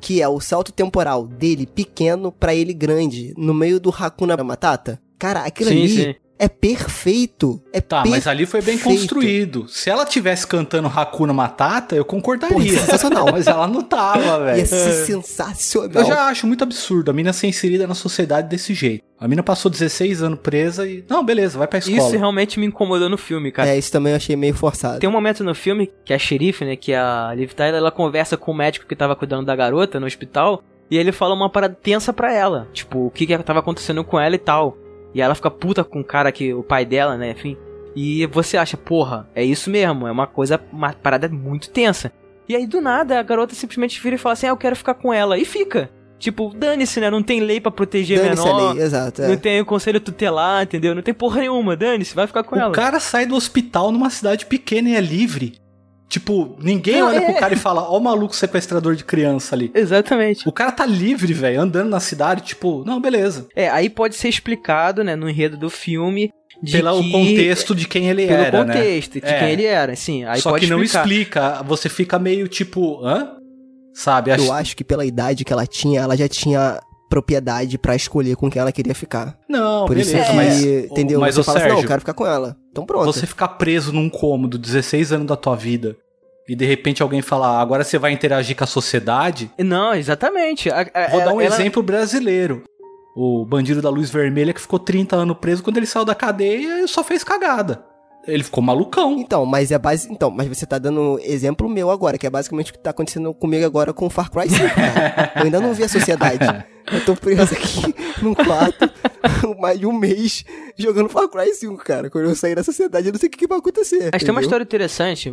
Que é o salto temporal dele pequeno pra ele grande, no meio do Hakuna Matata. Cara, aquilo Sim, ali sim. É perfeito. É Tá, mas ali foi bem perfeito. construído. Se ela tivesse cantando Hakuna Matata, eu concordaria. Pô, sensacional. <laughs> mas ela não tava, velho. Ia ser sensacional. Eu já acho muito absurdo a mina ser inserida na sociedade desse jeito. A mina passou 16 anos presa e. Não, beleza, vai pra escola. Isso realmente me incomodou no filme, cara. É, isso também eu achei meio forçado. Tem um momento no filme que a xerife, né, que é a Liv Tyler, ela conversa com o médico que tava cuidando da garota no hospital, e ele fala uma parada tensa pra ela, tipo, o que que tava acontecendo com ela e tal. E ela fica puta com o cara que o pai dela, né, enfim. E você acha, porra, é isso mesmo, é uma coisa, uma parada muito tensa. E aí do nada a garota simplesmente vira e fala assim: "Ah, eu quero ficar com ela". E fica. Tipo, dane-se, né? Não tem lei pra proteger Dane-se a menor. lei, exato, é. Não tem o conselho tutelar, entendeu? Não tem porra nenhuma. Dane-se, vai ficar com ela. O cara sai do hospital numa cidade pequena e é livre. Tipo, ninguém Não, olha é. pro cara e fala, ó o maluco sequestrador de criança ali. Exatamente. O cara tá livre, velho, andando na cidade, tipo, não, beleza. É, aí pode ser explicado, né, no enredo do filme. De Pelo que... contexto de quem ele Pelo era, né? contexto de É. quem ele era, sim. Aí Só pode que não explicar. explica, você fica meio tipo, hã? Sabe? Eu acho que pela idade que ela tinha, ela já tinha propriedade pra escolher com quem ela queria ficar. Não, Por isso beleza, que, mas, entendeu? mas Você fala assim, Sérgio, não, eu quero ficar com ela. Então pronto. Você ficar preso num cômodo 16 anos da tua vida e de repente alguém falar, agora você vai interagir com a sociedade. Não, exatamente. A- a- Vou dar um ela- exemplo brasileiro. O bandido da luz vermelha que ficou 30 anos preso, quando ele saiu da cadeia, ele só fez cagada. Ele ficou malucão. Então, mas é base. Então, mas você tá dando exemplo meu agora, que é basicamente o que tá acontecendo comigo agora com Far Cry 5, cara. <laughs> Eu ainda não vi a sociedade. Eu tô preso aqui <laughs> num quarto <laughs> mais de um mês jogando Far Cry 5, cara. Quando eu sair da sociedade, eu não sei o que, que vai acontecer. Mas tem uma entendeu? história interessante,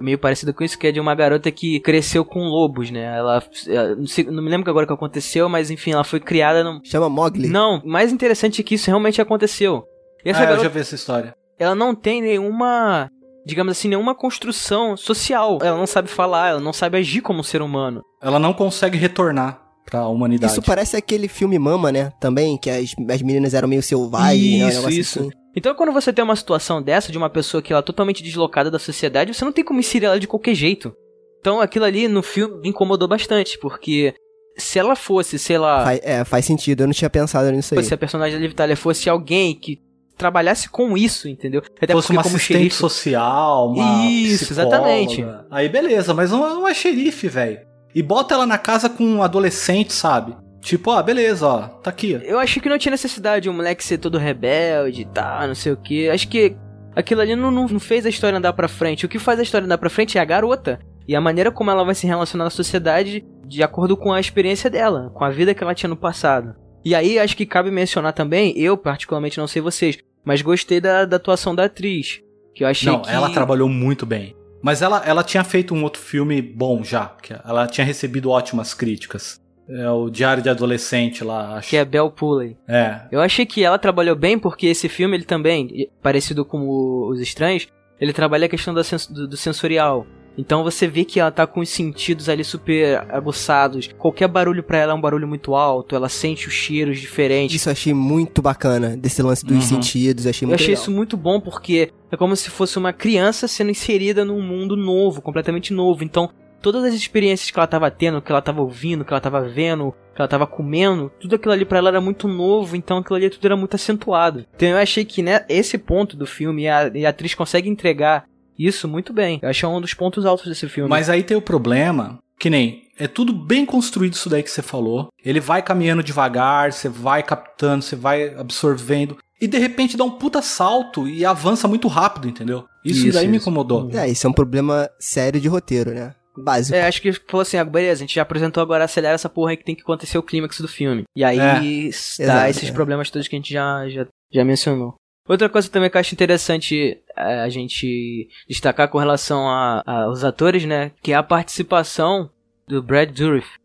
meio parecida com isso, que é de uma garota que cresceu com lobos, né? Ela. ela- não, sei- não me lembro agora o que aconteceu, mas enfim, ela foi criada num. Chama Mogli? Não, mais interessante é que isso realmente aconteceu. E essa ah, eu garota, já vi essa história. Ela não tem nenhuma. Digamos assim, nenhuma construção social. Ela não sabe falar, ela não sabe agir como um ser humano. Ela não consegue retornar pra humanidade. Isso parece aquele filme Mama, né? Também, que as, as meninas eram meio selvagens, né? Um Isso, negócio isso. assim. Então, quando você tem uma situação dessa, de uma pessoa que ela é totalmente deslocada da sociedade, você não tem como inserir ela de qualquer jeito. Então, aquilo ali no filme me incomodou bastante, porque se ela fosse, sei lá, Faz, é, faz sentido, eu não tinha pensado nisso aí. se a personagem da Liv Tyler fosse alguém que trabalhasse com isso, entendeu? Até fosse uma como assistente xerife- social, uma Isso, psicóloga. exatamente. Aí beleza, mas não é, não é xerife, velho. E bota ela na casa com um adolescente, sabe? Tipo, ó, beleza, ó, tá aqui. Eu achei que não tinha necessidade de um moleque ser todo rebelde e tal, não sei o que. Acho que aquilo ali não, não, não fez a história andar pra frente. O que faz a história andar pra frente é a garota. E a maneira como ela vai se relacionar na sociedade de acordo com a experiência dela, com a vida que ela tinha no passado. E aí acho que cabe mencionar também, eu particularmente não sei vocês, mas gostei da, da atuação da atriz. Que eu achei Não, que. ela trabalhou muito bem. Mas ela, ela tinha feito um outro filme bom já, que ela tinha recebido ótimas críticas. É o Diário de Adolescente lá, acho. Que é Belle Pulley. É. Eu achei que ela trabalhou bem porque esse filme, ele também, parecido com o- Os Estranhos, ele trabalha a questão do, do sensorial. Então você vê que ela tá com os sentidos ali super aguçados. Qualquer barulho pra ela é um barulho muito alto, ela sente os cheiros diferentes. Isso eu achei muito bacana, desse lance dos Uhum. sentidos, achei Eu muito achei legal. isso muito bom porque é como se fosse uma criança sendo inserida num mundo novo, completamente novo. Então, todas as experiências que ela tava tendo, que ela tava ouvindo, que ela tava vendo, que ela tava comendo, tudo aquilo ali pra ela era muito novo, então aquilo ali tudo era muito acentuado. Então eu achei que né, esse ponto do filme, a, e a atriz consegue entregar isso muito bem. Eu achei um dos pontos altos desse filme. Mas aí tem o problema, que nem. É tudo bem construído isso daí que você falou. Ele vai caminhando devagar, você vai captando, você vai absorvendo. E de repente dá um puta salto e avança muito rápido, entendeu? Isso, Isso, daí me isso. incomodou. É, isso é um problema sério de roteiro, né? Básico. É, acho que falou assim, ah, beleza, a gente já apresentou agora, acelera essa porra aí que tem que acontecer o clímax do filme. E aí É. dá Exato, esses é. problemas todos que a gente já, já, já mencionou. Outra coisa também que eu acho interessante é, a gente destacar com relação aos atores, né, que é a participação do Brad Dourif.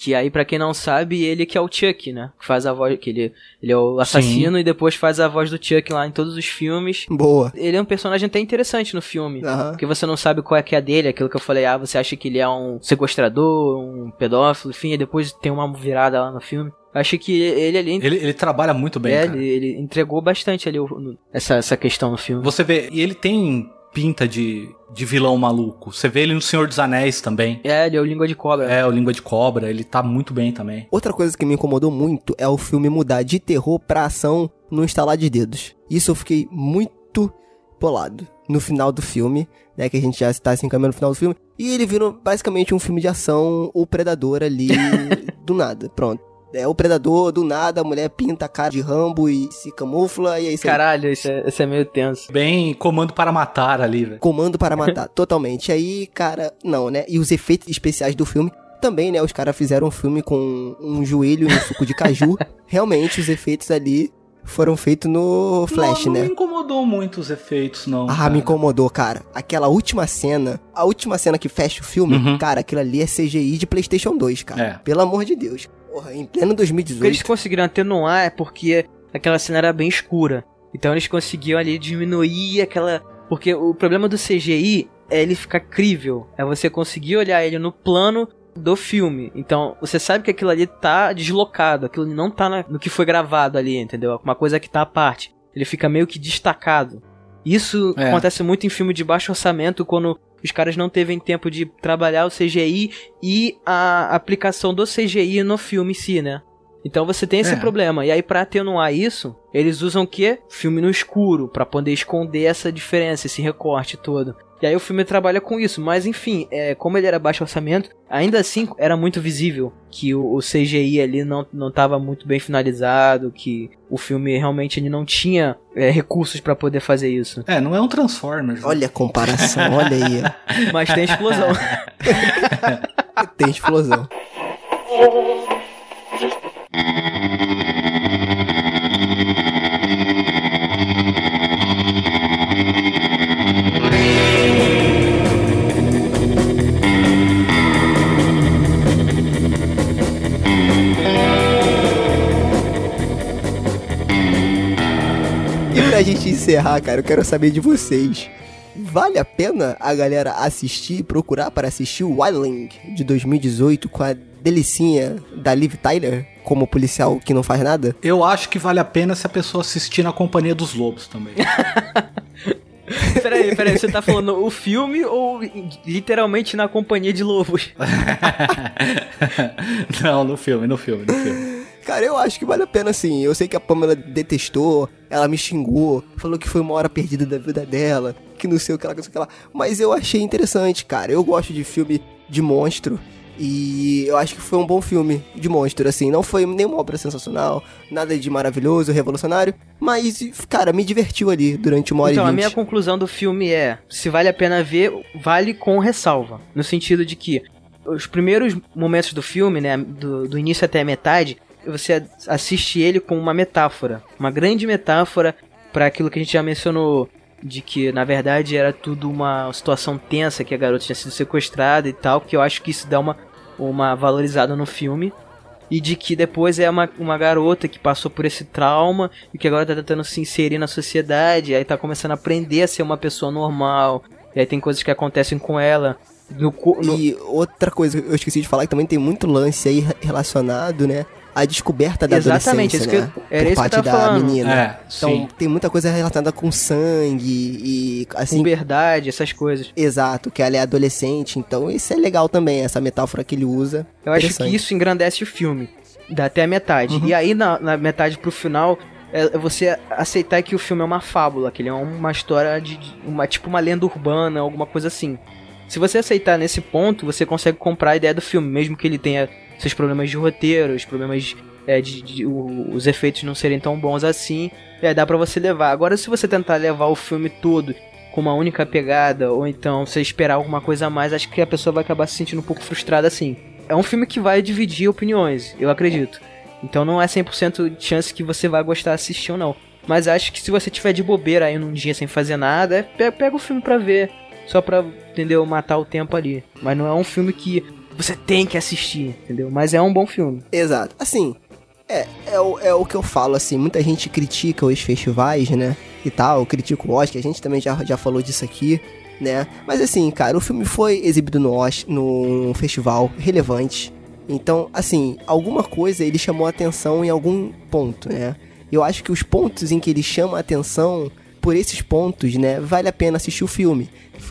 Que aí, pra quem não sabe, ele que é o Chuck, né? Que faz a voz, que ele, ele é o assassino e depois faz a voz do Chuck lá em todos os filmes. Boa. Ele é um personagem até interessante no filme. Porque você não sabe qual é que é a dele, aquilo que eu falei, ah, você acha que ele é um sequestrador, um pedófilo, enfim, e depois tem uma virada lá no filme. Achei que ele ali. Ele, ele trabalha muito bem, é, ele, ele entregou bastante ali o- essa, essa questão no filme. Você vê, e ele tem pinta de, de vilão maluco. Você vê ele no Senhor dos Anéis também. É, ele é o língua de cobra. É, o Língua de Cobra, ele tá muito bem também. Outra coisa que me incomodou muito é o filme mudar de terror pra ação no instalar de dedos. Isso eu fiquei muito bolado no final do filme, né? Que a gente já está se encaminhando no final do filme. E ele virou basicamente um filme de ação, o Predador ali, <laughs> do nada. Pronto. É o Predador, do nada, a mulher pinta a cara de Rambo e se camufla, e aí você... Caralho, isso é, isso é meio tenso. Bem comando para matar ali, velho. Comando para matar, <laughs> totalmente. Aí, cara, não, né? E os efeitos especiais do filme também, né? Os caras fizeram um filme com um joelho e um suco de caju. <laughs> Realmente, os efeitos ali foram feitos no Flash, não, não né? me incomodou muito os efeitos, não. Ah, cara. me incomodou, cara. Aquela última cena, a última cena que fecha o filme, Uhum. cara, aquilo ali é CGI de PlayStation 2, cara. É. Pelo amor de Deus. Porra, em pleno O que eles 2018. conseguiram atenuar é porque aquela cena era bem escura. Então eles conseguiam ali diminuir aquela. Porque o problema do CGI é ele ficar crível. É você conseguir olhar ele no plano do filme. Então você sabe que aquilo ali tá deslocado. Aquilo não tá na- no que foi gravado ali, entendeu? Uma coisa que tá à parte. Ele fica meio que destacado. Isso É. acontece muito em filme de baixo orçamento quando os caras não teve tempo de trabalhar o CGI e a aplicação do CGI no filme em si, né? Então você tem esse É. problema. E aí, pra atenuar isso, eles usam o quê? Filme no escuro, pra poder esconder essa diferença, esse recorte todo. E aí o filme trabalha com isso, mas enfim, é, como ele era baixo orçamento, ainda assim era muito visível que o, o CGI ali não, não tava muito bem finalizado, que o filme realmente ele não tinha é, recursos pra poder fazer isso. É, não é um Transformers. Olha a comparação, olha aí. <laughs> Mas tem explosão. <laughs> Tem explosão. <laughs> pra gente encerrar, cara, eu quero saber de vocês. Vale a pena a galera assistir, procurar para assistir o Wildling de 2018 com a delicinha da Liv Tyler como policial que não faz nada? Eu acho que vale a pena se a pessoa assistir na companhia dos lobos também. <laughs> peraí, peraí, você tá falando o filme ou literalmente na companhia de lobos? <laughs> não, no filme, no filme, no filme. Cara, eu acho que vale a pena sim. Eu sei que a Pamela detestou, ela me xingou, falou que foi uma hora perdida da vida dela, que não sei o que que não sei o que lá. Mas eu achei interessante, cara. Eu gosto de filme de monstro. E eu acho que foi um bom filme de monstro, assim. Não foi nenhuma obra sensacional, nada de maravilhoso, revolucionário. Mas, cara, me divertiu ali durante uma hora Então, e a vinte. minha conclusão do filme é: se vale a pena ver, vale com ressalva. No sentido de que os primeiros momentos do filme, né, do, do início até a metade, você assiste ele com uma metáfora. Uma grande metáfora para aquilo que a gente já mencionou. De que, na verdade, era tudo uma situação tensa, que a garota tinha sido sequestrada e tal, que eu acho que isso dá uma, uma valorizada no filme. E de que depois é uma, uma garota que passou por esse trauma e que agora tá tentando se inserir na sociedade, aí tá começando a aprender a ser uma pessoa normal. E aí tem coisas que acontecem com ela. No, no- E outra coisa que eu esqueci de falar, que também tem muito lance aí relacionado, né? A descoberta da Exatamente, adolescência, isso que eu- né? era Por isso que eu parte tava da falando. menina. É, Então sim. tem muita coisa relacionada com sangue e assim. puberdade, essas coisas. Exato, que ela é adolescente, então isso é legal também, essa metáfora que ele usa. Eu acho que isso engrandece o filme. Dá até a metade. E aí, na, na metade pro final, é você aceitar que o filme é uma fábula, que ele é uma história de. de- uma, tipo uma lenda urbana, alguma coisa assim. Se você aceitar nesse ponto, você consegue comprar a ideia do filme, mesmo que ele tenha seus problemas de roteiro, os problemas é, de, de- o- os efeitos não serem tão bons assim, é, dá pra você levar. Agora, se você tentar levar o filme todo com uma única pegada, ou então você esperar alguma coisa a mais, acho que a pessoa vai acabar se sentindo um pouco frustrada assim. É um filme que vai dividir opiniões, eu acredito. Então não é 100% de chance que você vai gostar de assistir ou não. Mas acho que se você tiver de bobeira aí num dia sem fazer nada, pe- pega o filme pra ver. Só pra, entendeu, matar o tempo ali. Mas não é um filme que você tem que assistir, entendeu? Mas é um bom filme. Exato. Assim, é, é, o, é o que eu falo, assim, muita gente critica os festivais, né? E tal, critica o Oscar, a gente também já, já falou disso aqui, né? Mas assim, cara, o filme foi exibido no, Os- no festival relevante. Então, assim, alguma coisa ele chamou atenção em algum ponto, né? Eu acho que os pontos em que ele chama atenção, por esses pontos, né, vale a pena assistir o filme.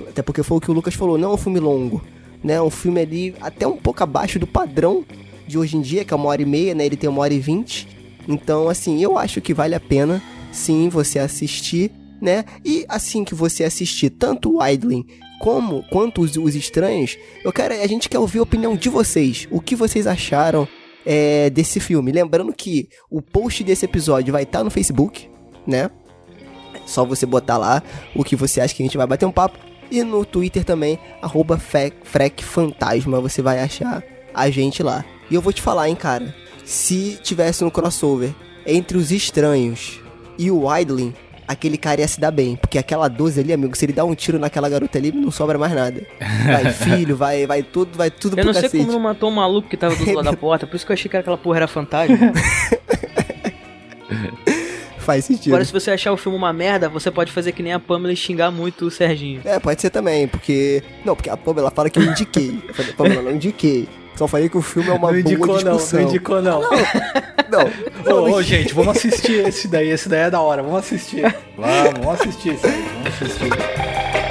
Até porque foi o que o Lucas falou, não é um filme longo, né? Um filme ali até um pouco abaixo do padrão de hoje em dia, que é uma hora e meia, né? Ele tem uma hora e vinte. Então, assim, eu acho que vale a pena, sim, você assistir, né? E assim que você assistir tanto o Idling como quanto os, os estranhos, eu quero, a gente quer ouvir a opinião de vocês. O que vocês acharam é, desse filme? Lembrando que o post desse episódio vai estar no Facebook, né? Só você botar lá o que você acha que a gente vai bater um papo. E no Twitter também, arroba FrecFantasma, você vai achar a gente lá. E eu vou te falar, hein, cara. Se tivesse um crossover entre os estranhos e o Idling, aquele cara ia se dar bem. Porque aquela 12 ali, amigo, se ele dá um tiro naquela garota ali, não sobra mais nada. Vai <laughs> filho, vai, vai tudo, vai tudo Eu pro não sei cacete. como não matou o maluco que tava do outro lado da <laughs> porta, por isso que eu achei que aquela porra era fantasma. <laughs> Faz sentido. Agora, se você achar o filme uma merda, você pode fazer que nem a Pamela e xingar muito o Serginho. É, pode ser também, porque. Não, porque a Pamela fala que eu indiquei. Eu falei, Pamela, não indiquei. Só falei que o filme é uma não indicou boa não, discussão. não indicou não. Não, Ô, ô, gente, vamos assistir esse daí, esse daí é da hora, vamos assistir. Vamos, <laughs> vamos assistir esse aí, vamos assistir.